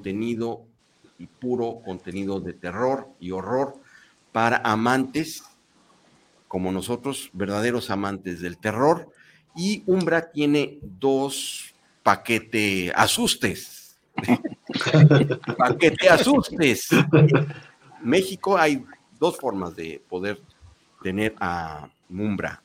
contenido y puro contenido de terror y horror para amantes como nosotros, verdaderos amantes del terror. Y Umbra tiene dos paquete asustes. paquete asustes. México hay dos formas de poder tener a Umbra.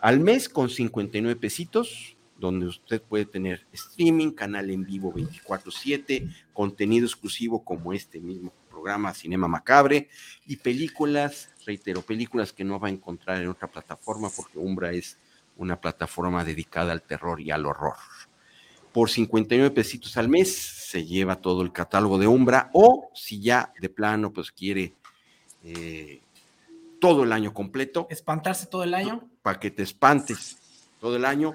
Al mes con 59 pesitos, donde usted puede tener streaming, canal en vivo 24/7, contenido exclusivo como este mismo programa Cinema Macabre y películas, reitero, películas que no va a encontrar en otra plataforma porque Umbra es una plataforma dedicada al terror y al horror. Por 59 pesitos al mes se lleva todo el catálogo de Umbra o si ya de plano pues quiere eh, todo el año completo. ¿Espantarse todo el año? Para que te espantes todo el año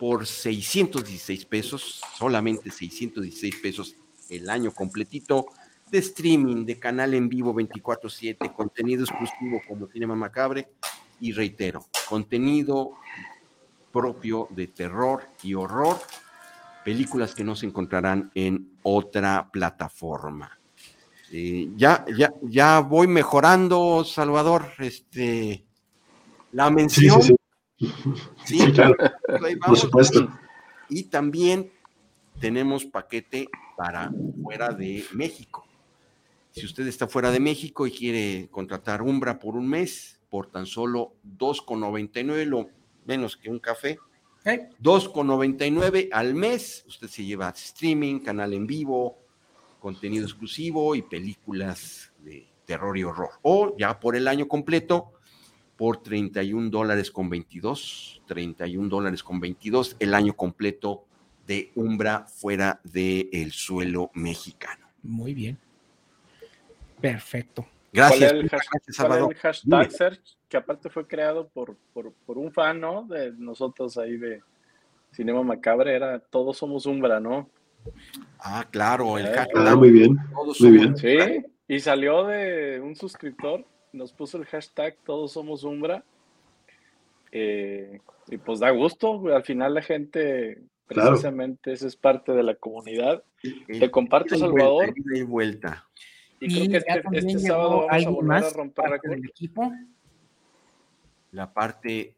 por 616 pesos, solamente 616 pesos el año completito de streaming, de canal en vivo 24/7, contenido exclusivo como Cinema Macabre y reitero, contenido propio de terror y horror, películas que no se encontrarán en otra plataforma. Eh, ya, ya, ya voy mejorando, Salvador, este, la mención. Sí, sí, sí. claro. Por supuesto. Y también tenemos paquete para fuera de México. Si usted está fuera de México y quiere contratar Umbra por un mes, por tan solo 2,99, lo menos que un café, 2,99 al mes, usted se lleva streaming, canal en vivo, contenido exclusivo y películas de terror y horror. O ya por el año completo, por 31 dólares con 22, 31 dólares con 22, el año completo de Umbra fuera del suelo mexicano. Muy bien. Perfecto. Gracias. ¿Cuál es el, hashtag, Search? Que aparte fue creado por, por, por, un fan, ¿no? De nosotros ahí de Cinema Macabre, era Todos Somos Umbra, ¿no? Ah, claro, el eh, hashtag. Ah, muy bien. muy bien. Sí, y salió de un suscriptor, nos puso el hashtag Todos Somos Umbra. Eh, y pues da gusto, al final la gente, precisamente, eso es parte de la comunidad. Te comparto, Salvador. Y vuelta. Y, creo que este, este sábado vamos a volver a romper el equipo. La parte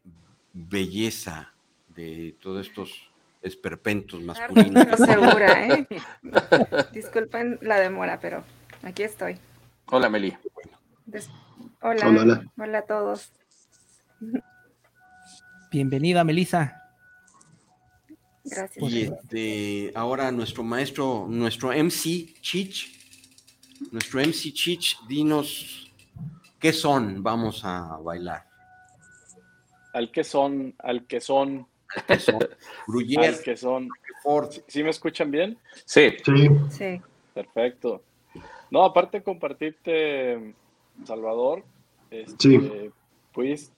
belleza de todos estos esperpentos masculinos. No segura, ¿eh? Disculpen la demora, pero aquí estoy. Hola, Meli. Hola, hola, hola, a todos. Bienvenida, Melissa. Gracias. Y este, ahora nuestro maestro, nuestro MC Chich, nuestro MC Chich, dinos qué son, vamos a bailar. Al que son, al que son. Al que son. al que son. ¿Sí me escuchan bien? Sí. Sí. Sí. Perfecto. No, aparte compartirte, Salvador, este, Sí. pues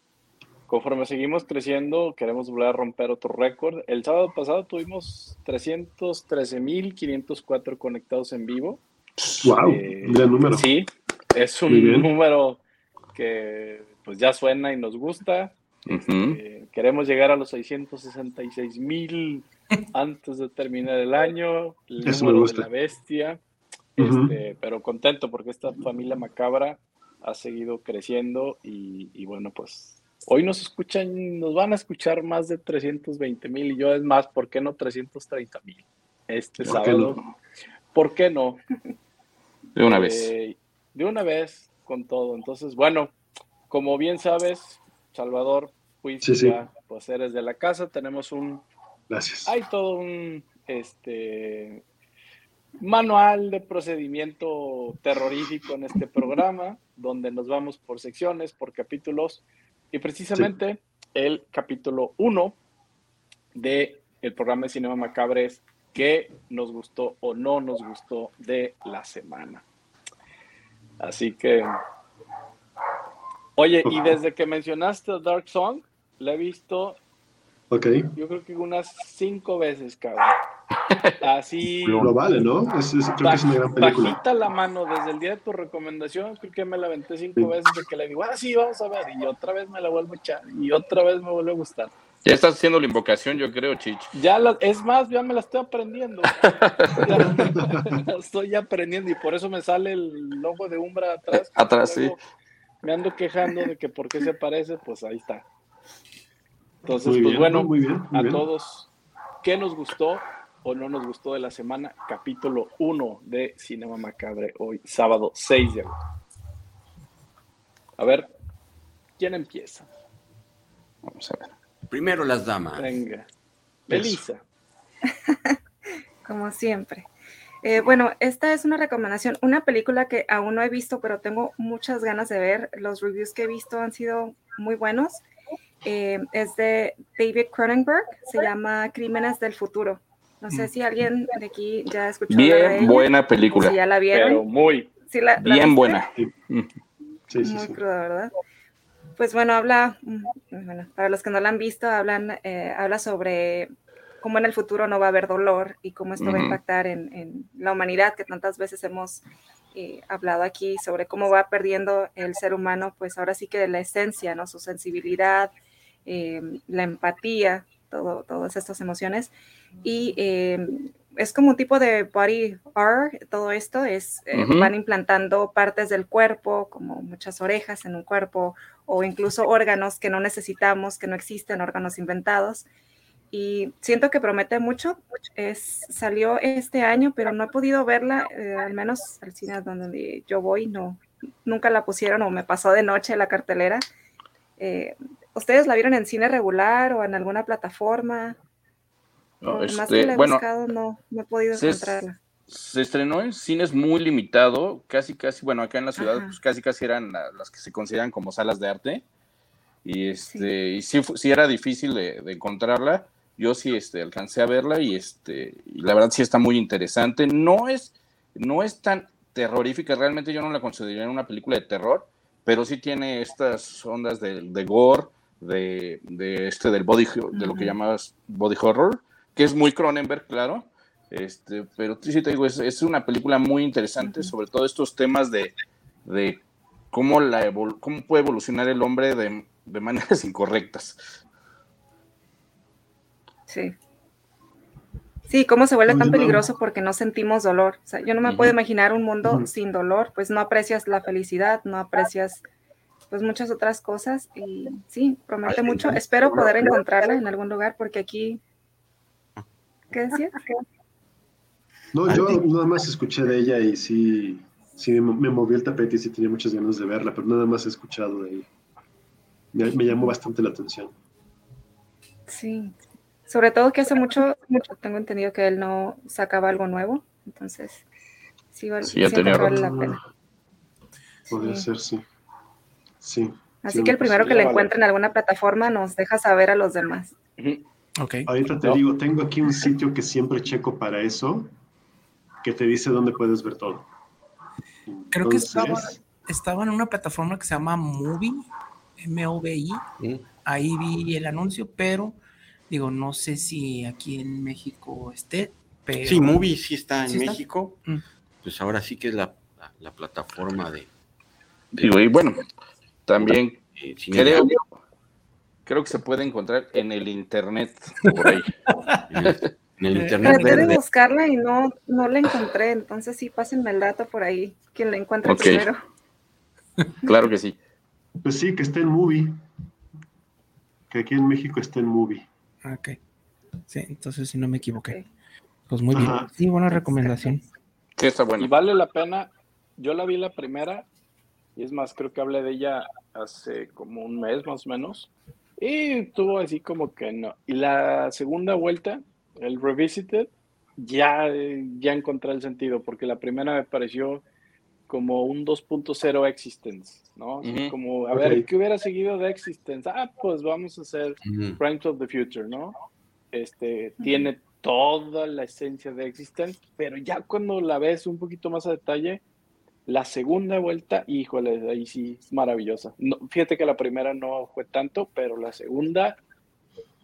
conforme seguimos creciendo, queremos volver a romper otro récord. El sábado pasado tuvimos 313.504 conectados en vivo. Wow, Eh, gran número. Sí, es un número que pues ya suena y nos gusta. Eh, queremos llegar a los 666 mil antes de terminar el año. El Eso me número gusta. de la bestia. Este, pero contento porque esta familia macabra ha seguido creciendo y, y bueno, pues hoy nos escuchan, nos van a escuchar más de 320 mil y yo es más, ¿por qué no 330 mil? Este ¿Por qué sábado. no? ¿Por qué no? De una vez. Eh, de una vez con todo. Entonces, bueno, como bien sabes, Salvador, fuiste Sí, sí. ya, pues eres de la casa, tenemos un, Gracias. hay todo un, este, manual de procedimiento terrorífico en este programa, donde nos vamos por secciones, por capítulos, y precisamente el capítulo 1 de el programa de Cinema Macabre es qué nos gustó o no nos gustó de la semana. Así que, oye, y desde que mencionaste Dark Song, la he visto, Ok. yo creo que unas cinco veces, cabrón. Así, Lo vale, ¿no? Es, es- creo que es una gran película. bajita la mano desde el día de tu recomendación, creo que me la aventé cinco veces de que le digo, ah, sí, vamos a ver, y otra vez me la vuelvo a echar, y otra vez me vuelve a gustar. Ya estás haciendo la invocación, yo creo, Chich. Ya la, es más, ya me la estoy aprendiendo. la estoy aprendiendo y por eso me sale el logo de Umbra atrás. Atrás, sí. Me ando quejando de que por qué se parece, pues ahí está. Entonces, pues bueno, muy bien, a todos, ¿qué nos gustó o no nos gustó de la semana? Capítulo 1 de Cinema Macabre, hoy sábado 6 de agosto. A ver, ¿quién empieza? Vamos a ver. Primero las damas. Venga. Belisa. Como siempre. Eh, bueno, esta es una recomendación, una película que aún no he visto, pero tengo muchas ganas de ver. Los reviews que he visto han sido muy buenos. Eh, es de David Cronenberg, se llama Crímenes del Futuro. No sé si alguien de aquí ya ha escuchado. Bien buena película. Si ya la vieron. Pero muy. bien buena. muy cruda, ¿verdad? Pues bueno, habla, mm, bueno, para los que no la han visto, hablan, eh, habla sobre cómo en el futuro no va a haber dolor y cómo esto va a impactar en, la humanidad, que tantas veces hemos eh, hablado aquí sobre cómo va perdiendo el ser humano, pues ahora sí que la esencia, ¿no? Su sensibilidad, eh, la empatía, todo, todas estas emociones. Y es como un tipo de body art, todo esto es, van implantando partes del cuerpo, como muchas orejas en un cuerpo, o incluso órganos que no necesitamos, que no existen, órganos inventados. Y siento que promete mucho. Es, salió este año, pero no he podido verla, eh, al menos al cine donde yo voy, no, nunca la pusieron o me pasó de noche la cartelera. Eh, ¿Ustedes la vieron en cine regular o en alguna plataforma? No, este, bueno, no, no he podido encontrarla se estrenó en cines muy limitado, casi, casi, bueno, acá en la ciudad, pues casi, casi eran las que se consideran como salas de arte. Y este, y sí, sí era difícil de, encontrarla. Yo sí este, alcancé a verla y este, y la verdad sí está muy interesante. No es, no es tan terrorífica, realmente yo no la consideraría una película de terror, pero sí tiene estas ondas de, de gore, de, de, este del body, de lo que llamas body horror, que es muy Cronenberg, claro este, pero sí te digo, es, una película muy interesante, sobre todo estos temas de, cómo, la cómo puede evolucionar el hombre de, maneras incorrectas. Sí. Sí, cómo se vuelve tan peligroso porque no sentimos dolor. O sea, yo no me puedo imaginar un mundo sin dolor, pues no aprecias la felicidad, no aprecias pues muchas otras cosas y sí, promete mucho. Espero poder encontrarla en algún lugar porque aquí No, yo nada más escuché de ella y sí, sí me movió el tapete y sí tenía muchas ganas de verla, pero nada más he escuchado de ella. Me, llamó bastante la atención. Sí, sobre todo que hace mucho, mucho tengo entendido que él no sacaba algo nuevo, entonces sí, vale, sí, ya tenía vale la pena. Podría ser, sí. Sí. Así que el primero que le encuentre en alguna plataforma nos deja saber a los demás. Okay. Ahorita te digo, tengo aquí un sitio que siempre checo para eso, que te dice dónde puedes ver todo. Creo que estaba, estaba, en una plataforma que se llama Movie, M-O-V-I. Ahí vi el anuncio, pero digo, no sé si aquí en México esté. Pero... Sí, Movie sí está en México. Mm. Pues ahora sí que es la, plataforma de, Digo, y bueno, también eh, creo, creo que se puede encontrar en el internet por ahí. En el internet. Traté de buscarla y no, no la encontré, entonces sí, pásenme el dato por ahí, quien la encuentre primero. Claro que sí. Pues sí, que esté en movie. Que aquí en México esté en movie. Ok. Sí, entonces si no me equivoqué. Pues muy bien. Sí, buena recomendación. Sí, está bueno. Y vale la pena. Yo la vi la primera, y es más, creo que hablé de ella hace como un mes más o menos. Y tuvo así como que no. Y la segunda vuelta, el Revisited, ya, ya encontré el sentido, porque la primera me pareció como un 2.0 Existence, ¿no? Como, a ver, ¿qué hubiera seguido de Existence? Ah, pues vamos a hacer Crimes of the Future, ¿no? Este, tiene toda la esencia de Existence, pero ya cuando la ves un poquito más a detalle, la segunda vuelta, híjole, ahí sí es maravillosa. No, fíjate que la primera no fue tanto, pero la segunda,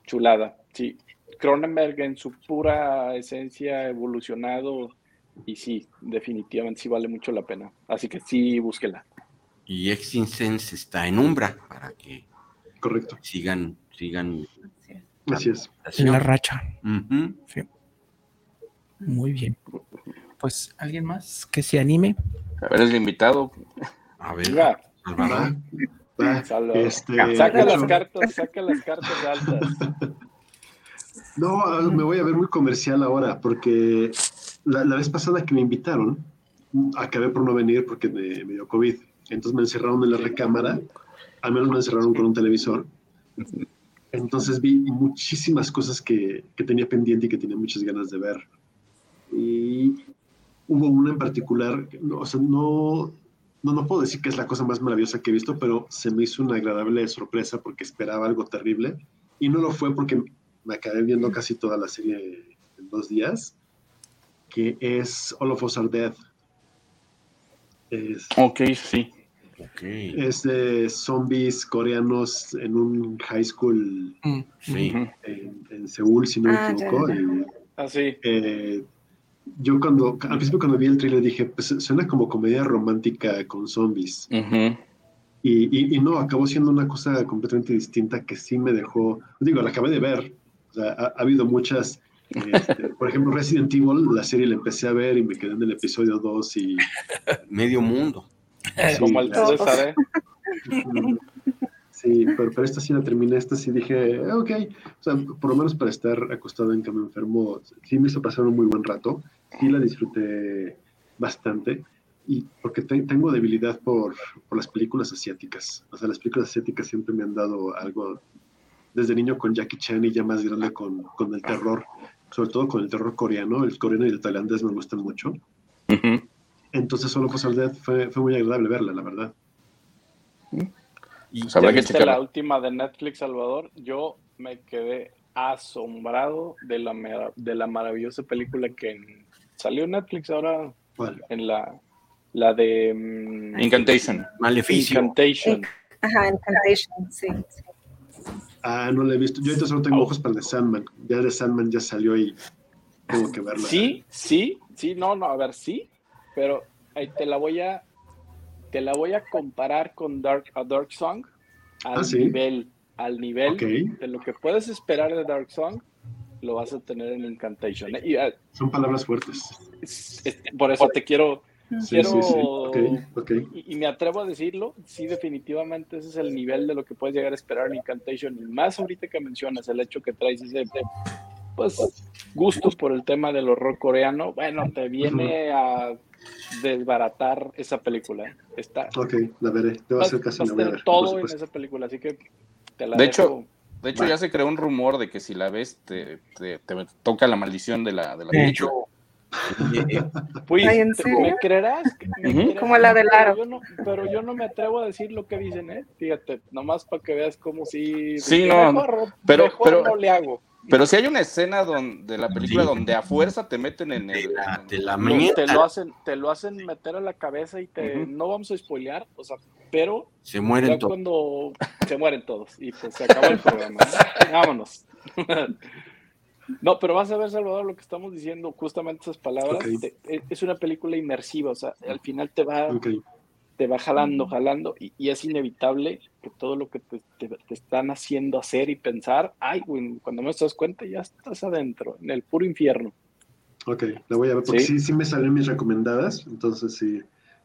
chulada, sí. Cronenberg en su pura esencia evolucionado y sí, definitivamente sí vale mucho la pena. Así que sí, búsquela. Y Extinsense está en Umbra para que Correcto. sigan, sigan Así es. La racha. sí. Muy bien. Pues, ¿alguien más que se anime? A ver, es el invitado. A ver. Va, este, saca las cartas, saca las cartas altas. No, me voy a ver muy comercial ahora, porque la, vez pasada que me invitaron, acabé por no venir porque me, me dio COVID. Entonces me encerraron en la recámara, al menos me encerraron con un televisor. Entonces vi muchísimas cosas que, que tenía pendiente y que tenía muchas ganas de ver. Y hubo una en particular, no, o sea, no, no, no puedo decir que es la cosa más maravillosa que he visto, pero se me hizo una agradable sorpresa porque esperaba algo terrible. Y no lo fue porque me acabé viendo casi toda la serie en dos días, que es All of Us Are Dead. ok, sí. Es de zombies coreanos en un high school mm. en, Seúl, si no me ah, equivoco. Ah, sí. Eh, yo cuando, al principio cuando vi el trailer dije, pues suena como comedia romántica con zombies. y, y, no, acabó siendo una cosa completamente distinta que sí me dejó, digo, la acabé de ver, o sea, ha, habido muchas, este, por ejemplo, Resident Evil, la serie la empecé a ver y me quedé en el episodio 2 y... Medio mundo. como el César, ¿eh? Sí, pero, pero esta sí la terminé, esta sí dije, ah, ok, o sea, por lo menos para estar acostado en cama enfermo, sí me hizo pasar un muy buen rato, sí la disfruté bastante, y porque tengo debilidad por, por, las películas asiáticas, o sea, las películas asiáticas siempre me han dado algo, desde niño con Jackie Chan y ya más grande con, con el terror, sobre todo con el terror coreano, el coreano y el tailandés me gustan mucho. Entonces, solo fue, fue, fue muy agradable verla, la verdad. Y pues que la última de Netflix, Salvador, yo me quedé asombrado de la, de la maravillosa película que salió en Netflix ahora en la, la de mm, Incantation. Maleficio. Incantation. Ajá, Incantation, sí. Ah, no la he visto. Yo ahorita solo tengo oh. ojos para el de Sandman. Ya de Sandman ya salió y tengo que verla. Sí, sí, sí, no, no, a ver, sí, pero ahí te la voy a te la voy a comparar con Dark, a Dark Song al ah, nivel, al nivel de lo que puedes esperar de Dark Song, lo vas a tener en Incantation. ¿eh? Ah, Son palabras fuertes. por eso te quiero, quiero Y, me atrevo a decirlo, sí, definitivamente ese es el nivel de lo que puedes llegar a esperar en Incantation. Y más ahorita que mencionas el hecho que traes ese, pues, gustos por el tema del horror coreano, bueno, te viene a desbaratar esa película. Está, ok, la veré. Te va a hacer casi todo en esa película, así que te la De hecho, de hecho ya se creó un rumor de que si la ves te, te, toca la maldición de la de la de hecho. Pues, ¿me creerás? Como la del aro. Pero yo, no, me atrevo a decir lo que dicen, ¿eh? Fíjate, nomás para que veas como si... Sí, no, pero, pero, no le hago. Pero si hay una escena donde, de la película donde a fuerza te meten en el. De la, te lo hacen, te lo hacen meter a la cabeza y te no vamos a spoilear, o sea, pero se mueren todos. cuando se mueren todos y pues se acaba el programa. Vámonos. no, pero vas a ver, Salvador, lo que estamos diciendo, justamente esas palabras. E, es una película inmersiva, o sea, al final te va te va jalando, jalando, y, es inevitable que todo lo que te, están haciendo hacer y pensar, ay, cuando me das cuenta ya estás adentro, en el puro infierno. Ok, la voy a ver, porque ¿Sí? sí, me salen mis recomendadas, entonces sí,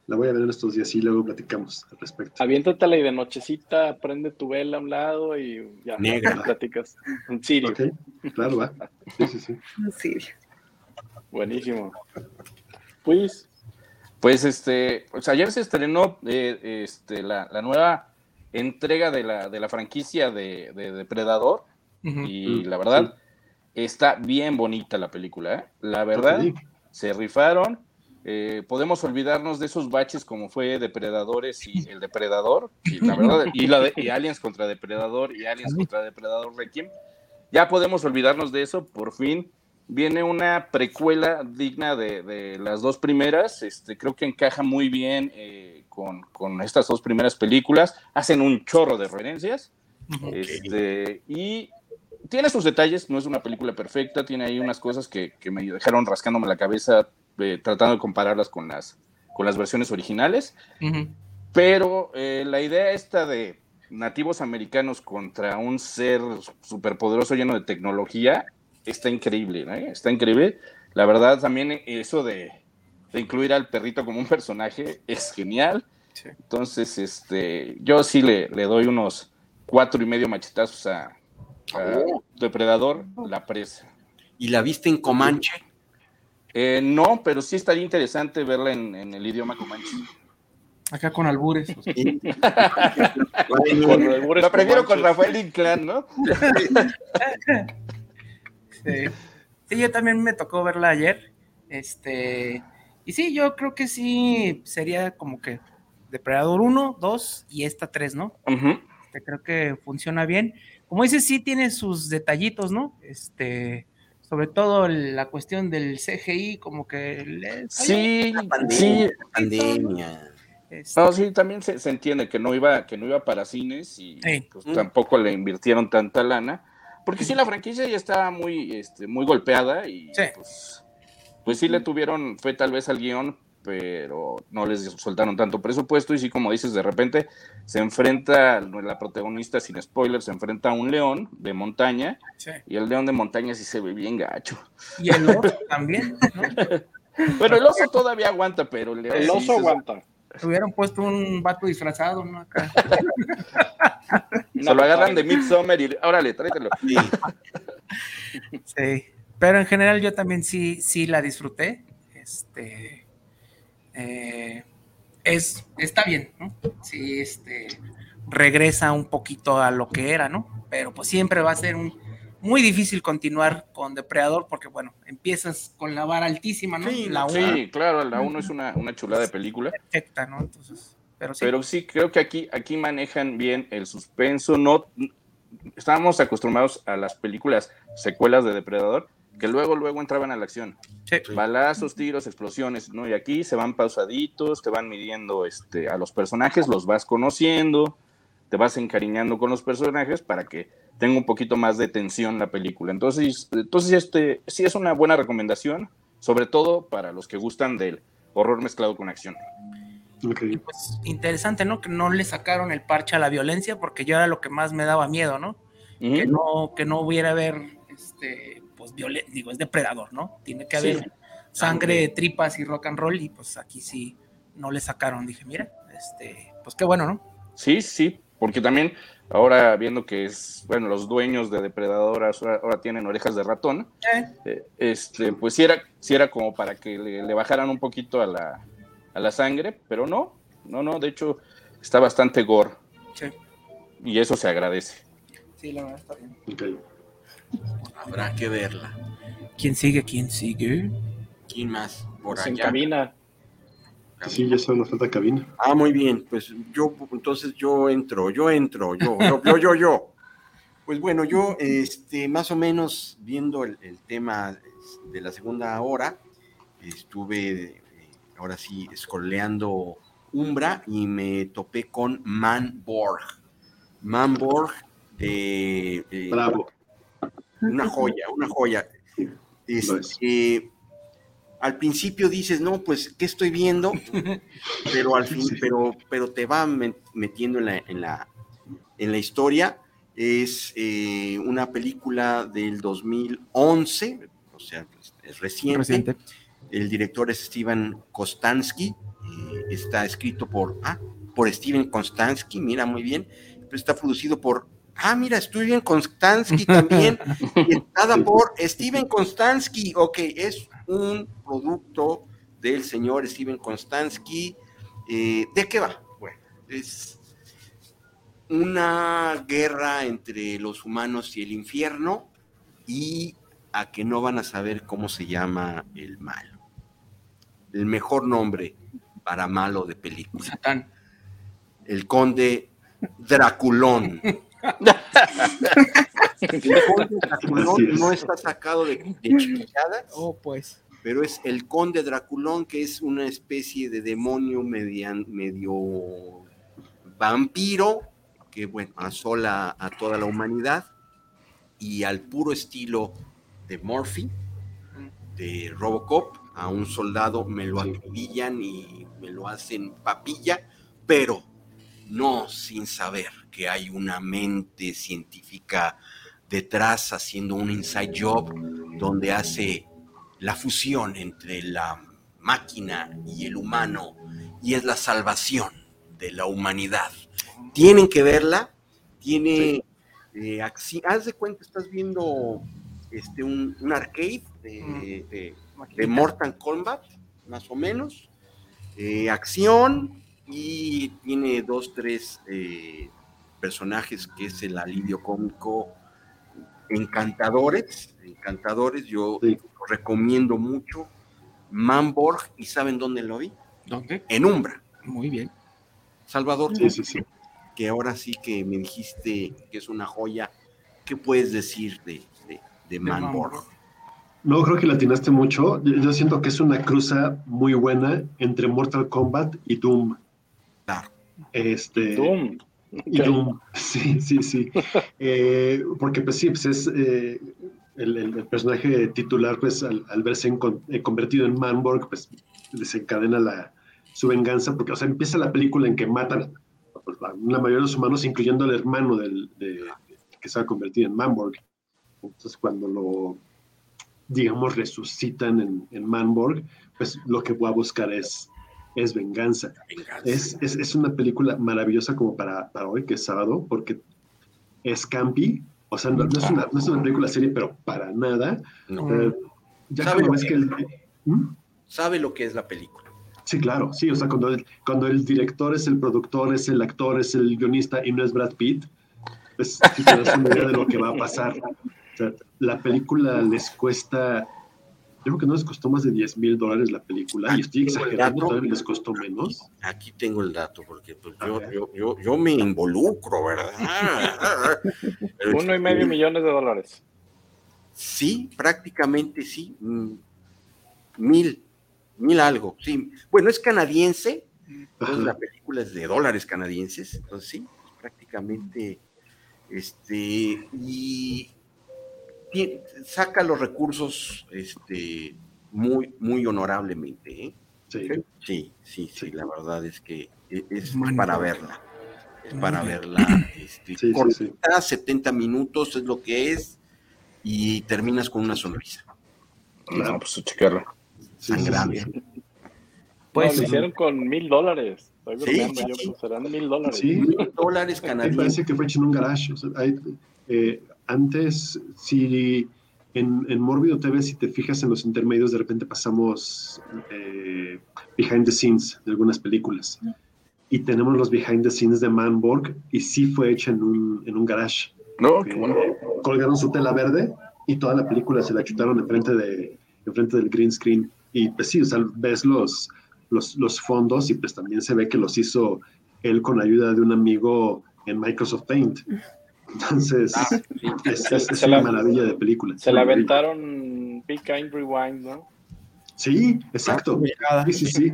la voy a ver en estos días y luego platicamos al respecto. Aviéntatela y de nochecita prende tu vela a un lado y ya Negra. platicas. Un sirio. Ok, claro, va. Sí, sí, sí. Un sirio. Buenísimo. Pues pues este, pues ayer se estrenó eh, este, la, nueva entrega de la, de la franquicia de, Depredador. Y la verdad está bien bonita la película, ¿eh? la verdad se rifaron, eh, podemos olvidarnos de esos baches como fue Depredadores y el Depredador y la verdad y, la y Aliens contra Depredador y Aliens contra Depredador Requiem, ya podemos olvidarnos de eso, por fin viene una precuela digna de, las dos primeras. Este, creo que encaja muy bien eh, con, estas dos primeras películas. Hacen un chorro de referencias. Este, y tiene sus detalles, no es una película perfecta, tiene ahí unas cosas que, me dejaron rascándome la cabeza eh, tratando de compararlas con las, con las versiones originales. Pero eh, la idea esta de, nativos americanos contra un ser superpoderoso lleno de tecnología está increíble, ¿eh? está increíble. La verdad, también eso de, incluir al perrito como un personaje es genial. Entonces, este, yo sí le, le, doy unos cuatro y medio machetazos a, oh. Depredador, la presa. ¿Y la viste en Comanche? Eh, no, pero sí estaría interesante verla en, en el idioma Comanche. Acá con albures. Lo prefiero con Rafael Inclán, ¿no? sí. sí, yo también me tocó verla ayer. Este, y sí, yo creo que sí sería como que Depredador 1, 2 y esta 3, ¿no? Este, creo que funciona bien. Como dices, sí tiene sus detallitos, ¿no? Este, sobre todo la cuestión del CGI, como que... sí, sí, pandemia. Este, no, sí, también se, entiende que no iba, que no iba para cines y pues, tampoco le invirtieron tanta lana, porque sí la franquicia ya estaba muy, este, muy golpeada y pues, pues, sí le tuvieron, fue tal vez al guion, pero no les soltaron tanto presupuesto y sí, como dices, de repente se enfrenta, la protagonista sin spoiler, se enfrenta a un león de montaña y el león de montaña sí se ve bien gacho. Y el oso también, Bueno, el oso todavía aguanta, pero el, oso aguanta hubieran puesto un vato disfrazado, ¿no? Acá. Se lo agarran de Midsommar y órale, tráetelo. Sí. Pero en general yo también sí, sí la disfruté. Este eh, es, está bien, ¿no? Sí, este regresa un poquito a lo que era, ¿no? Pero pues siempre va a ser un muy difícil continuar con Depredador porque, bueno, empiezas con la vara altísima, ¿no? Sí, la sí claro, la 1 es una, una chulada de película. Perfecta, ¿no? Entonces, pero sí. Pero sí, creo que aquí, aquí manejan bien el suspenso. No, estábamos acostumbrados a las películas secuelas de Depredador que luego, luego entraban a la acción. Sí. Balazos, tiros, explosiones, ¿no? Y aquí se van pausaditos, te van midiendo este, a los personajes, los vas conociendo, te vas encariñando con los personajes para que tenga un poquito más de tensión la película. Entonces, entonces este sí es una buena recomendación, sobre todo para los que gustan del horror mezclado con acción. pues interesante, ¿no? Que no le sacaron el parche a la violencia, porque yo era lo que más me daba miedo, ¿no? Que no, que no hubiera ver, este, pues violencia, digo, es depredador, ¿no? Tiene que haber sangre, tripas y rock and roll, y pues aquí sí no le sacaron. Dije, mira, este, pues qué bueno, ¿no? Sí, sí, porque también ahora viendo que es, bueno, los dueños de depredadoras ahora, tienen orejas de ratón, eh, este, pues sí era, si era como para que le, bajaran un poquito a la, a la, sangre, pero no, no, no, de hecho está bastante gore. Sí. Y eso se agradece. Sí, la verdad está bien. Habrá que verla. ¿Quién sigue? ¿Quién sigue? ¿Quién más? Por Se Sí, ya solo falta cabina. Ah, muy bien. Pues yo, entonces yo entro, yo entro, yo, yo, yo, yo, Pues bueno, yo, este, más o menos viendo el, tema de la segunda hora, estuve eh, ahora sí escoleando Umbra y me topé con Manborg. Manborg, de Bravo. Una joya, una joya. Este, al principio dices, no, pues, ¿qué estoy viendo? Pero al fin, pero, pero te va metiendo en la, en la, en la historia. Es eh, una película del 2011, o sea, es reciente. El director es Steven Kostansky, eh, está escrito por, ah, por Steven Kostansky, mira muy bien, pero está producido por Ah, mira, Steven Konstansky también, y por Steven Konstansky, ok, es un producto del señor Steven Konstansky. Eh, ¿De qué va? Bueno, es una guerra entre los humanos y el infierno y a que no van a saber cómo se llama el malo. El mejor nombre para malo de película. Satán. El conde Draculón. no, está sacado de, de Oh, pues. Pero es el conde Draculón, que es una especie de demonio medio vampiro, que bueno, asola a toda la humanidad. Y al puro estilo de Murphy, de Robocop, a un soldado me lo acribillan y me lo hacen papilla, pero no sin saber que hay una mente científica detrás haciendo un inside job donde hace la fusión entre la máquina y el humano y es la salvación de la humanidad. Tienen que verla, tiene eh, haz de cuenta, estás viendo este, un, arcade de, Mortal Kombat, más o menos, eh, acción y tiene dos, tres eh, personajes que es el alivio cómico encantadores, encantadores, yo recomiendo mucho Manborg y ¿saben dónde lo vi? ¿Dónde? En Umbra. Muy bien. Salvador, sí, sí, sí. que ahora sí que me dijiste que es una joya, ¿qué puedes decir de, de, Manborg? No, creo que la atinaste mucho. Yo siento que es una cruza muy buena entre Mortal Kombat y Doom. Claro. Este, Doom. Y Doom, sí, sí, sí. Eh, porque pues sí, pues es eh, el, personaje titular, pues al, verse eh, convertido en Manborg, pues desencadena la, su venganza, porque, o sea, empieza la película en que matan pues, a la mayoría de los humanos, incluyendo al hermano del, de, que se ha convertido en Manborg. Entonces, cuando lo, digamos, resucitan en, en Manborg, pues lo que voy a buscar es es venganza. Es, es, es, una película maravillosa como para, para, hoy, que es sábado, porque es campi, o sea, no, es, una, no es, una, película serie, pero para nada. Eh, ya ¿Sabe, lo que, el, ¿Mm? sabe lo que es la película. Sí, claro, sí, o sea, cuando el, cuando el director es el productor, es el actor, es el guionista y no es Brad Pitt, pues si te das una idea de lo que va a pasar. O sea, la película les cuesta creo que no les costó más de 10 mil dólares la película, y estoy exagerando, todavía les costó menos. Aquí tengo el dato, porque pues, yo, yo, yo, yo, me involucro, ¿verdad? Uno y medio millones de dólares. Sí, prácticamente sí. Mm, mil, mil algo, sí. Bueno, es canadiense, entonces la película es de dólares canadienses, entonces sí, prácticamente, este, y saca los recursos este, muy, muy honorablemente. ¿eh? Sí. sí. sí, la verdad es que e, es, para verla. Es para verla. Este, 70 minutos es lo que es y terminas con una sonrisa. No, pues checarla. Sangrante. Pues lo hicieron con mil dólares. Sí, pues, serán mil dólares. Sí, mil dólares canadienses. Parece que fue hecho en un garage. O sea, hay, eh, antes, si en, en Mórbido TV, si te fijas en los intermedios, de repente pasamos eh, behind the scenes de algunas películas. Y tenemos los behind the scenes de Manborg, y sí fue hecha en un, en un garage. No, qué bueno. Colgaron su tela verde y toda la película se la chutaron enfrente, de, enfrente del green screen. Y pues sí, o sea, ves los, los, los fondos y pues también se ve que los hizo él con ayuda de un amigo en Microsoft Paint. Entonces, ah, es, una maravilla de película. Se la aventaron Big Kind Rewind, ¿no? Sí, exacto. Sí, sí, sí.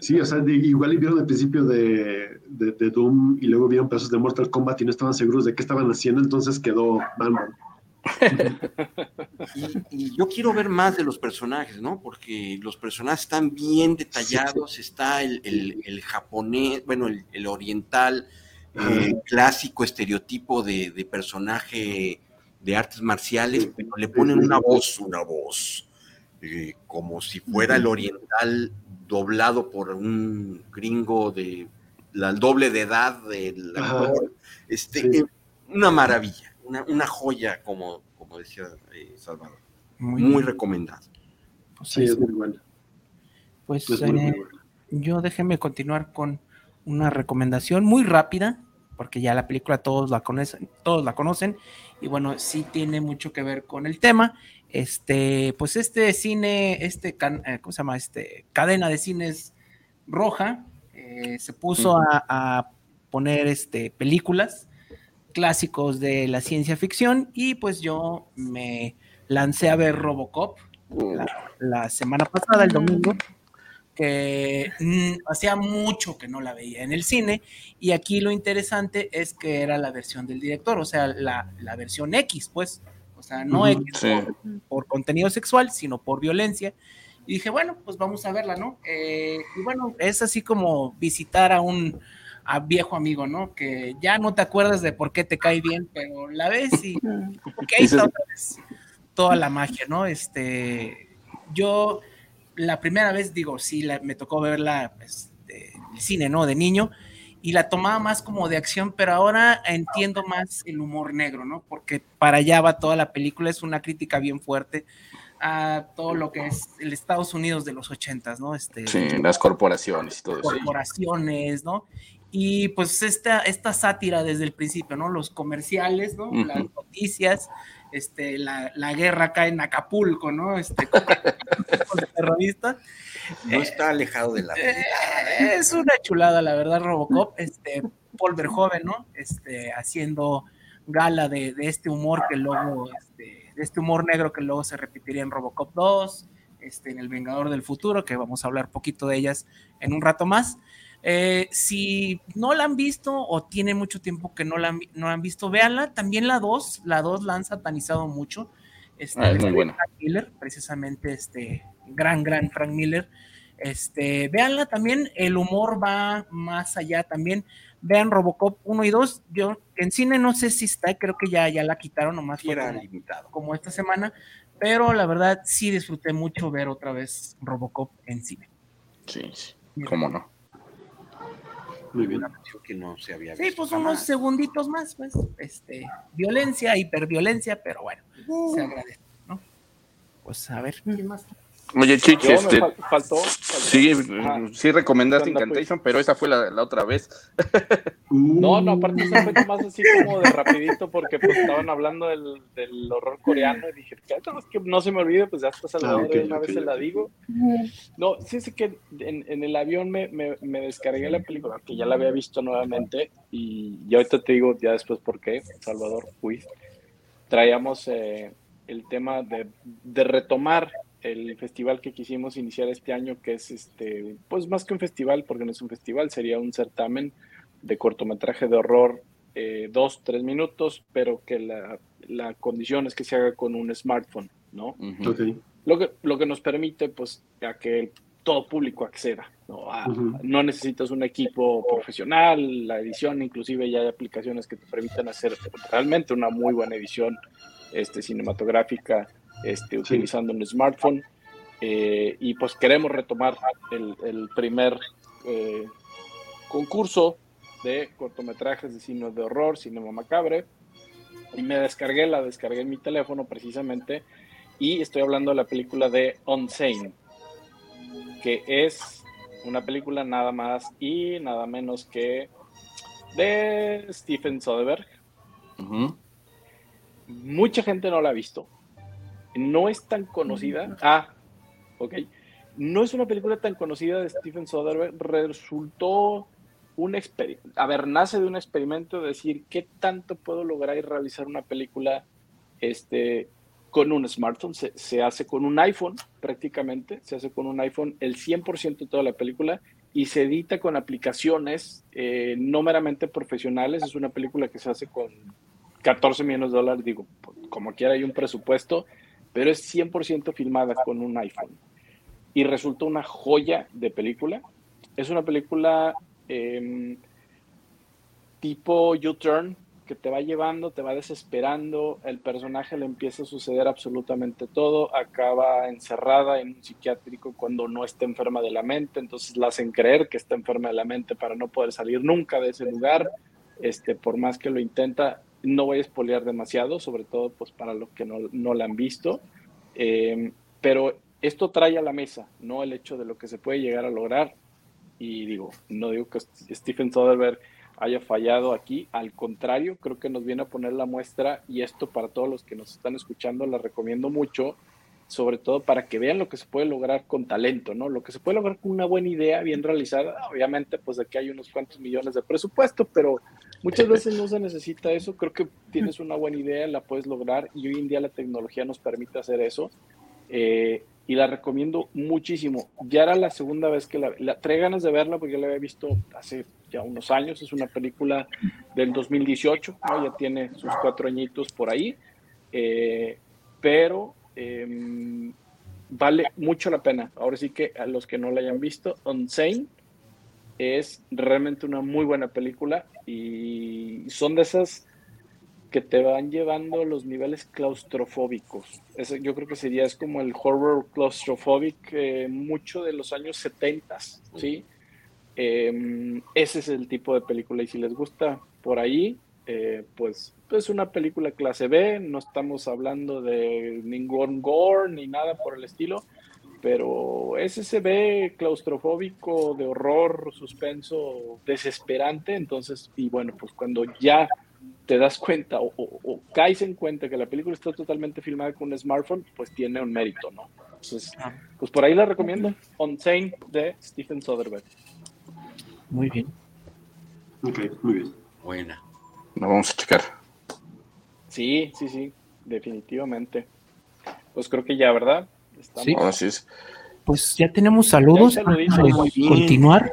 Sí, o sea, igual vieron el principio de, de, Doom y luego vieron pedazos de Mortal Kombat y no estaban seguros de qué estaban haciendo, entonces quedó Manman. y, yo quiero ver más de los personajes, ¿no? Porque los personajes están bien detallados, está el, el, japonés, bueno, el, el oriental, eh, clásico estereotipo de, personaje de artes marciales, pero le ponen una voz, una voz, eh, como si fuera el oriental doblado por un gringo de la doble de edad del Este, una maravilla, una, joya, como, como decía eh, Salvador. Muy, recomendado. Pues sí, es muy buena. Pues, yo déjeme continuar con una recomendación muy rápida, porque ya la película todos la conocen, todos la conocen, y bueno, sí tiene mucho que ver con el tema. Este, pues este cine, este, eh, ¿cómo se llama? Este, cadena de cines roja, eh, se puso a, poner este, películas clásicos de la ciencia ficción, y pues yo me lancé a ver Robocop la semana pasada, el domingo que mm, hacía mucho que no la veía en el cine y aquí lo interesante es que era la versión del director, o sea, la, versión X, pues, o sea, no X por, contenido sexual, sino por violencia. Y dije, bueno, pues vamos a verla, ¿no? Eh, y bueno, es así como visitar a un, a viejo amigo, ¿no? Que ya no te acuerdas de por qué te cae bien, pero la ves y ahí está toda la magia, ¿no? Este, yo la primera vez, digo, sí, me tocó verla pues, el cine, ¿no? De niño, y la tomaba más como de acción, pero ahora entiendo más el humor negro, ¿no? Porque para allá va toda la película, es una crítica bien fuerte a todo lo que es el Estados Unidos de los ochentas, ¿no? Este, sí, las corporaciones y todo eso. Corporaciones, ¿no? Y pues esta, esta sátira desde el principio, ¿no? Los comerciales, ¿no? Las noticias, este, la, la, guerra acá en Acapulco, ¿no? Este, con, terroristas. No está alejado de la. Eh, es una chulada, la verdad, Robocop. Este, Paul Verhoeven, ¿no? Este, haciendo gala de, de este humor que luego, este, de este humor negro que luego se repetiría en Robocop 2, este, en El Vengador del Futuro, que vamos a hablar poquito de ellas en un rato más. Eh, si no la han visto o tiene mucho tiempo que no la han, no han visto, véanla. También la 2, la 2 la han satanizado mucho. Este, ah, es muy buena. Frank Miller, precisamente este gran, gran Frank Miller. Este, véanla también, el humor va más allá también. Vean Robocop 1 y 2. Yo en cine no sé si está, creo que ya, ya la quitaron, nomás era limitado. Como esta semana, pero la verdad sí disfruté mucho ver otra vez Robocop en cine. Sí, sí. cómo no. Muy bien. Que no se había sí, pues unos segunditos más, pues, este, violencia, hiperviolencia, pero bueno, se agradece, ¿no? Pues a ver, ¿quién más? Oye, Chichi, este, faltó, Sí, sí recomendaste Incantation, pero esa fue la, la otra vez. no, no, aparte se fue más así como de rapidito porque pues estaban hablando del, del horror coreano y dije, ¿qué es que no se me olvide, pues ya está salvador ah, una vez se la digo. No, sí, sí que en, en el avión me, me, me, descargué la película, que ya la había visto nuevamente y, y ahorita te digo ya después por qué, Salvador, fui. Traíamos eh, el tema de, de retomar el festival que quisimos iniciar este año, que es este, pues más que un festival, porque no es un festival, sería un certamen de cortometraje de horror, eh, dos, tres minutos, pero que la, la, condición es que se haga con un smartphone, ¿no? lo, que, lo que nos permite, pues, a que todo público acceda, ¿no? no necesitas un equipo profesional, la edición, inclusive ya hay aplicaciones que te permiten hacer realmente una muy buena edición este, cinematográfica este, utilizando un smartphone. Eh, y pues queremos retomar el, primer eh, concurso de cortometrajes de cine de horror, cinema macabre. Y me descargué, la descargué en mi teléfono precisamente. Y estoy hablando de la película de Unsane, que es una película nada más y nada menos que de Stephen Soderbergh. Mucha gente no la ha visto no es tan conocida. Ah, ok. No es una película tan conocida de Stephen Soderbergh. Resultó un experimento. A ver, nace de un experimento de decir qué tanto puedo lograr y realizar una película este, con un smartphone. Se, hace con un iPhone prácticamente. Se hace con un iPhone el 100% de toda la película y se edita con aplicaciones eh, no meramente profesionales. Es una película que se hace con 14 millones de dólares. Digo, como quiera hay un presupuesto pero es 100% filmada con un iPhone. Y resultó una joya de película. Es una película em, tipo U-Turn, que te va llevando, te va desesperando, el personaje le empieza a suceder absolutamente todo, acaba encerrada en un psiquiátrico cuando no está enferma de la mente, entonces la hacen creer que está enferma de la mente para no poder salir nunca de ese lugar, este, por más que lo intenta, no voy a espolear demasiado, sobre todo pues para los que no, no la han visto, eh, pero esto trae a la mesa, ¿no? El hecho de lo que se puede llegar a lograr. Y digo, no digo que Stephen Soderbergh haya fallado aquí, al contrario, creo que nos viene a poner la muestra y esto para todos los que nos están escuchando, la recomiendo mucho, sobre todo para que vean lo que se puede lograr con talento, ¿no? Lo que se puede lograr con una buena idea bien realizada, obviamente pues aquí hay unos cuantos millones de presupuesto, pero muchas veces no se necesita eso, creo que tienes una buena idea, la puedes lograr y hoy en día la tecnología nos permite hacer eso. Eh, y la recomiendo muchísimo. Ya era la segunda vez que la, la trae ganas de verla porque ya la había visto hace ya unos años. Es una película del 2018, ya tiene sus cuatro añitos por ahí. Eh, pero Em, vale mucho la pena. Ahora sí que a los que no la hayan visto, Unsane, es realmente una muy buena película y son de esas que te van llevando los niveles claustrofóbicos. yo creo que sería es como el horror claustrophobic eh, mucho de los años 70, ¿sí? Em, ese es el tipo de película y si les gusta por ahí, eh, pues es una película clase B, no estamos hablando de ningún gore ni nada por el estilo, pero ese se ve claustrofóbico, de horror, suspenso, desesperante, entonces, y bueno, pues cuando ya te das cuenta o, caes en cuenta que la película está totalmente filmada con un smartphone, pues tiene un mérito, ¿no? Entonces, ah. pues por ahí la recomiendo, On Sane de Stephen Soderbergh. Muy bien. Ok, muy bien. Buena. La vamos a checar. Sí, sí, sí, definitivamente. Pues creo que ya, ¿verdad? Sí. Pues ya tenemos saludos. continuar.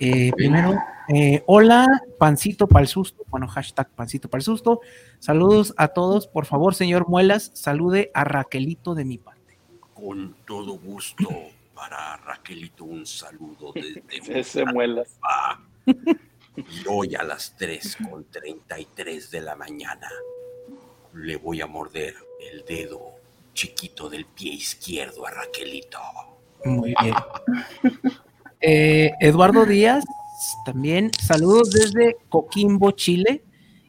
Eh, primero, eh, hola, pancito para el susto. Bueno, hashtag pancito para el susto. Saludos a todos. Por favor, señor Muelas, salude a Raquelito de mi parte. Con todo gusto para Raquelito un saludo desde Ese Muelas. Y hoy a las 3 con 33 de la mañana le voy a morder el dedo chiquito del pie izquierdo a Raquelito. Muy bien. Eh, Eduardo Díaz, también saludos desde Coquimbo, Chile.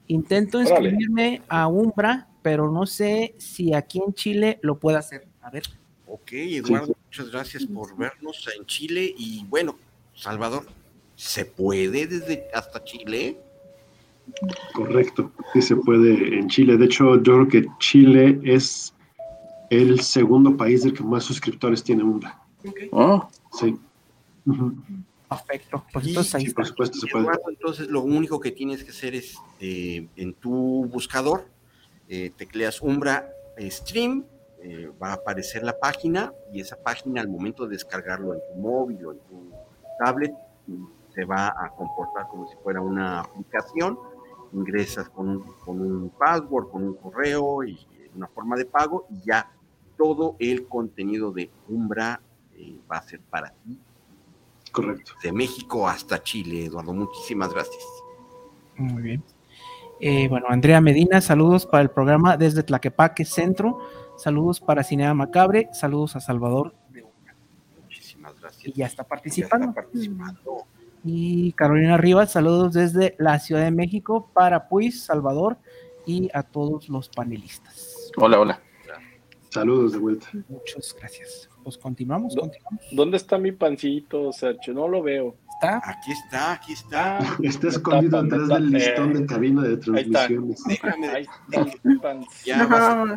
Intento inscribirme a Umbra, pero no sé si aquí en Chile lo pueda hacer. A ver. Ok, Eduardo, muchas gracias por vernos en Chile. Y bueno, Salvador, ¿se puede desde hasta Chile? Correcto, sí se puede en Chile. De hecho, yo creo que Chile es el segundo país del que más suscriptores tiene Umbra. Oh. Sí. Perfecto. Pues entonces, por supuesto se puede. entonces lo único que tienes que hacer es eh, en tu buscador eh, tecleas Umbra Stream, eh, va a aparecer la página y esa página al momento de descargarlo en tu móvil o en tu tablet se va a comportar como si fuera una aplicación. Ingresas con un, con un password, con un correo y una forma de pago y ya todo el contenido de Umbra eh, va a ser para ti. Correcto. De México hasta Chile, Eduardo. Muchísimas gracias. Muy bien. Eh, bueno, Andrea Medina, saludos para el programa desde Tlaquepaque Centro. Saludos para Cinea Macabre. Saludos a Salvador de Umbra. Muchísimas gracias. Y ya está participando. Y Carolina Rivas, saludos desde la Ciudad de México para Puis, Salvador y a todos los panelistas. Hola, hola. Saludos de vuelta. Muchas gracias. Pues continuamos, continuamos. ¿Dónde está mi pancito, Sergio? No lo veo. ¿Está? Aquí está, aquí está. Ah, está escondido atrás del listón de cabina de transmisiones. Ahí está.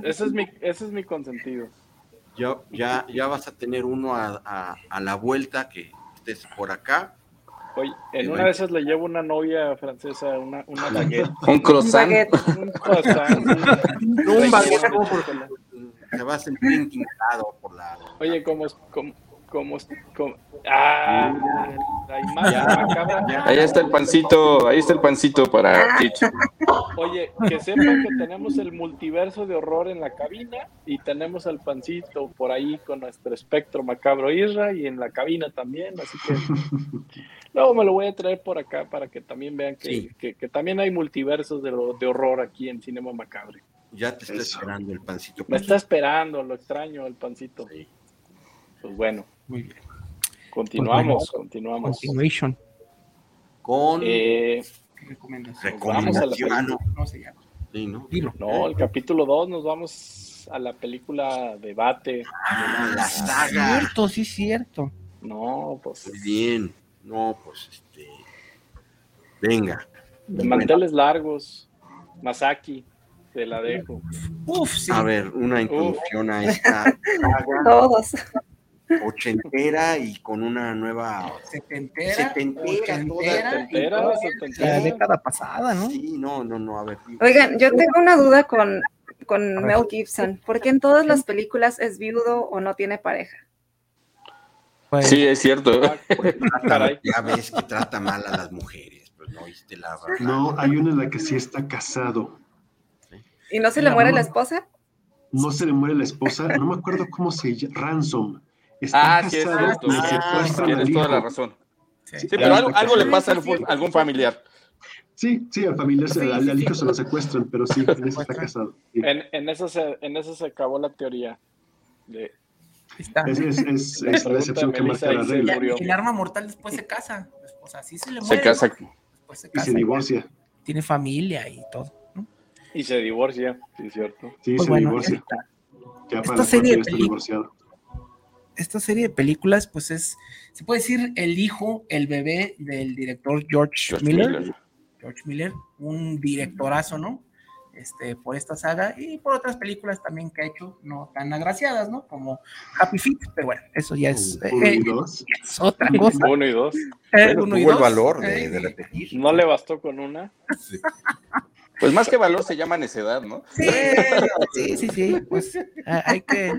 ese, es mi, ese es mi consentido. Ya, ya, ya vas a tener uno a, a la vuelta que estés por acá Oye, en una de esas le llevo una novia francesa, una, una baguette. Un croissant. Un croissant. un baguette se va a sentir intimidado por la. Oye, como, como, como, como ah, Ahí está el pancito, ahí está el pancito para. Oye, que sepan que tenemos el multiverso de horror en la cabina y tenemos al pancito por ahí con nuestro espectro macabro Isra y en la cabina también, así que luego me lo voy a traer por acá para que también vean que, que, también hay multiversos de, de horror aquí en Cinema Macabre. Ya te está esperando el pancito. Me está esperando, lo extraño, el pancito. Pues bueno. Muy bien. Continuamos, pues continuamos. Continuation. Con eh, recomendación. No, se llama. Sí, ¿no? no, el capítulo 2 nos vamos a la película Debate. Ah, la saga. Cierto, sí, cierto. No, pues. Muy bien. No, pues este. Venga. De manteles largos. Masaki. Te la dejo. Uf, sí. A ver, una introducción a esta Todos. ochentera y con una nueva setentera, setentera, setentera, la década pasada, ¿no? Sí, no, no, no, a ver. Oigan, yo tengo una duda con, con Mel Gibson. ¿Por qué en todas las películas es viudo o no tiene pareja? Pues, sí, es cierto. Ah, ya ves que trata mal a las mujeres, pues no la No, hay una en la que sí está casado. ¿Y no se le muere la esposa? No se le muere la esposa, no me acuerdo cómo se llama, Ransom. Está ah, sí, es cierto. Ah, tienes toda la razón. Sí, pero algo, le pasa a algún familiar. Sí, sí, al familiar, al, hijo se lo secuestran, pero sí, en eso está casado. En, en, eso se, en eso se acabó la teoría de... Está. Es, es, es, la excepción que marca la regla. El arma mortal después se casa, o sea, sí se le muere. Se casa. Después se casa. Y se divorcia. Tiene familia y todo. Y se divorcia, sí, es cierto. Sí, pues se bueno, divorcia. Ya esta serie de divorciado esta serie de películas, pues es, se puede decir, el hijo, el bebé del director George, Miller. George Miller, un directorazo, ¿no? Este, por esta saga y por otras películas también que ha hecho, no tan agraciadas, ¿no? Como Happy Feet, pero bueno, eso ya es, uno y eh, dos. es otra cosa. Uno y dos. Eh, uno y dos. el valor de, de, repetir. No le bastó con una. Sí. Pues más que valor se llama necedad, ¿no? Sí, sí, sí, sí. Pues hay que.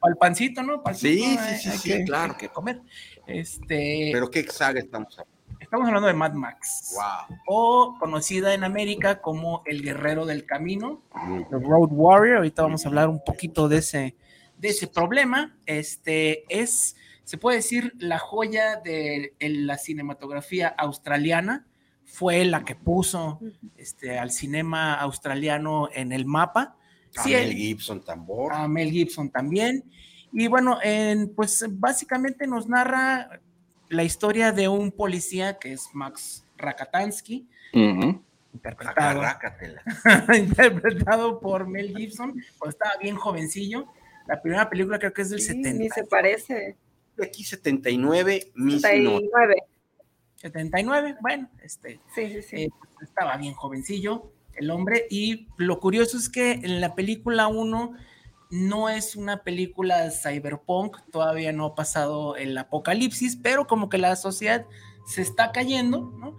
Al pancito, ¿no? sí, sí, sí, que, claro. que comer. Este. Pero ¿qué saga estamos hablando? Estamos hablando de Mad Max. Wow. O conocida en América como El Guerrero del Camino, The Road Warrior. Ahorita vamos a hablar un poquito de ese, de ese problema. Este es, se puede decir, la joya de la cinematografía australiana fue la que puso este, al cinema australiano en el mapa. A Mel Gibson tambor. A Mel Gibson también. Y bueno, pues básicamente nos narra la historia de un policía que es Max Rakatansky, interpretado, interpretado, por Mel Gibson, pues estaba bien jovencillo. La primera película creo que es del sí, 70. Ni se parece. Aquí 79, 79. 79, bueno, este, sí, sí, eh, estaba bien jovencillo el hombre y lo curioso es que en la película 1 no es una película cyberpunk, todavía no ha pasado el apocalipsis, pero como que la sociedad se está cayendo, ¿no?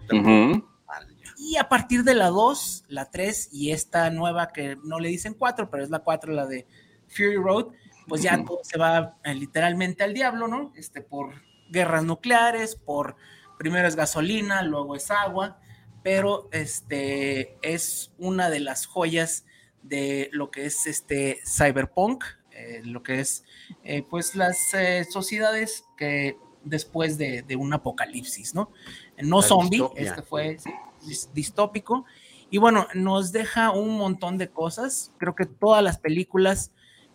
Y a partir de la 2, la 3 y esta nueva que no le dicen 4, pero es la 4, la de Fury Road, pues ya todo se va eh, literalmente al diablo, ¿no? Este, por guerras nucleares, por primero es gasolina, luego es agua, pero este es una de las joyas de lo que es este cyberpunk, eh, lo que es eh, pues las eh, sociedades que después de, un apocalipsis, ¿no? No zombie, este fue distópico. Y bueno, nos deja un montón de cosas. Creo que todas las películas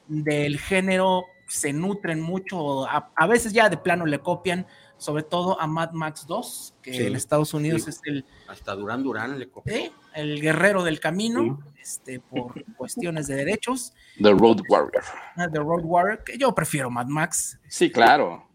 del género se nutren mucho, a veces ya de plano le copian sobre todo a Mad Max 2, que en Estados Unidos es el... Hasta Durán Durán le copió. El guerrero del camino, este, por cuestiones de derechos. The Road Warrior. Ah, The Road Warrior, que yo prefiero Mad Max. Sí, claro.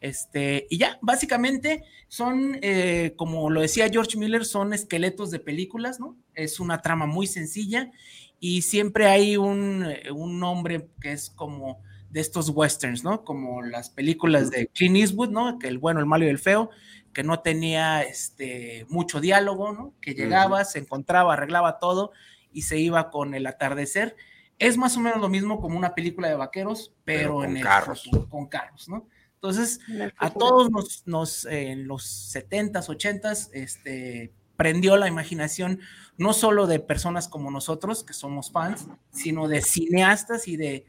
Este, y ya, básicamente son, eh, como lo decía George Miller, son esqueletos de películas, ¿no? Es una trama muy sencilla y siempre hay un, eh, un nombre que es como de estos westerns, ¿no? Como las películas de Clint Eastwood, ¿no? Que el bueno, el malo y el feo, que no tenía este, mucho diálogo, ¿no? Que llegaba, se encontraba, arreglaba todo y se iba con el atardecer. Es más o menos lo mismo como una película de vaqueros, pero, en carros. con carros, ¿no? Entonces, a todos nos, nos en los 70s, 80s, este, prendió la imaginación no solo de personas como nosotros, que somos fans, sino de cineastas y de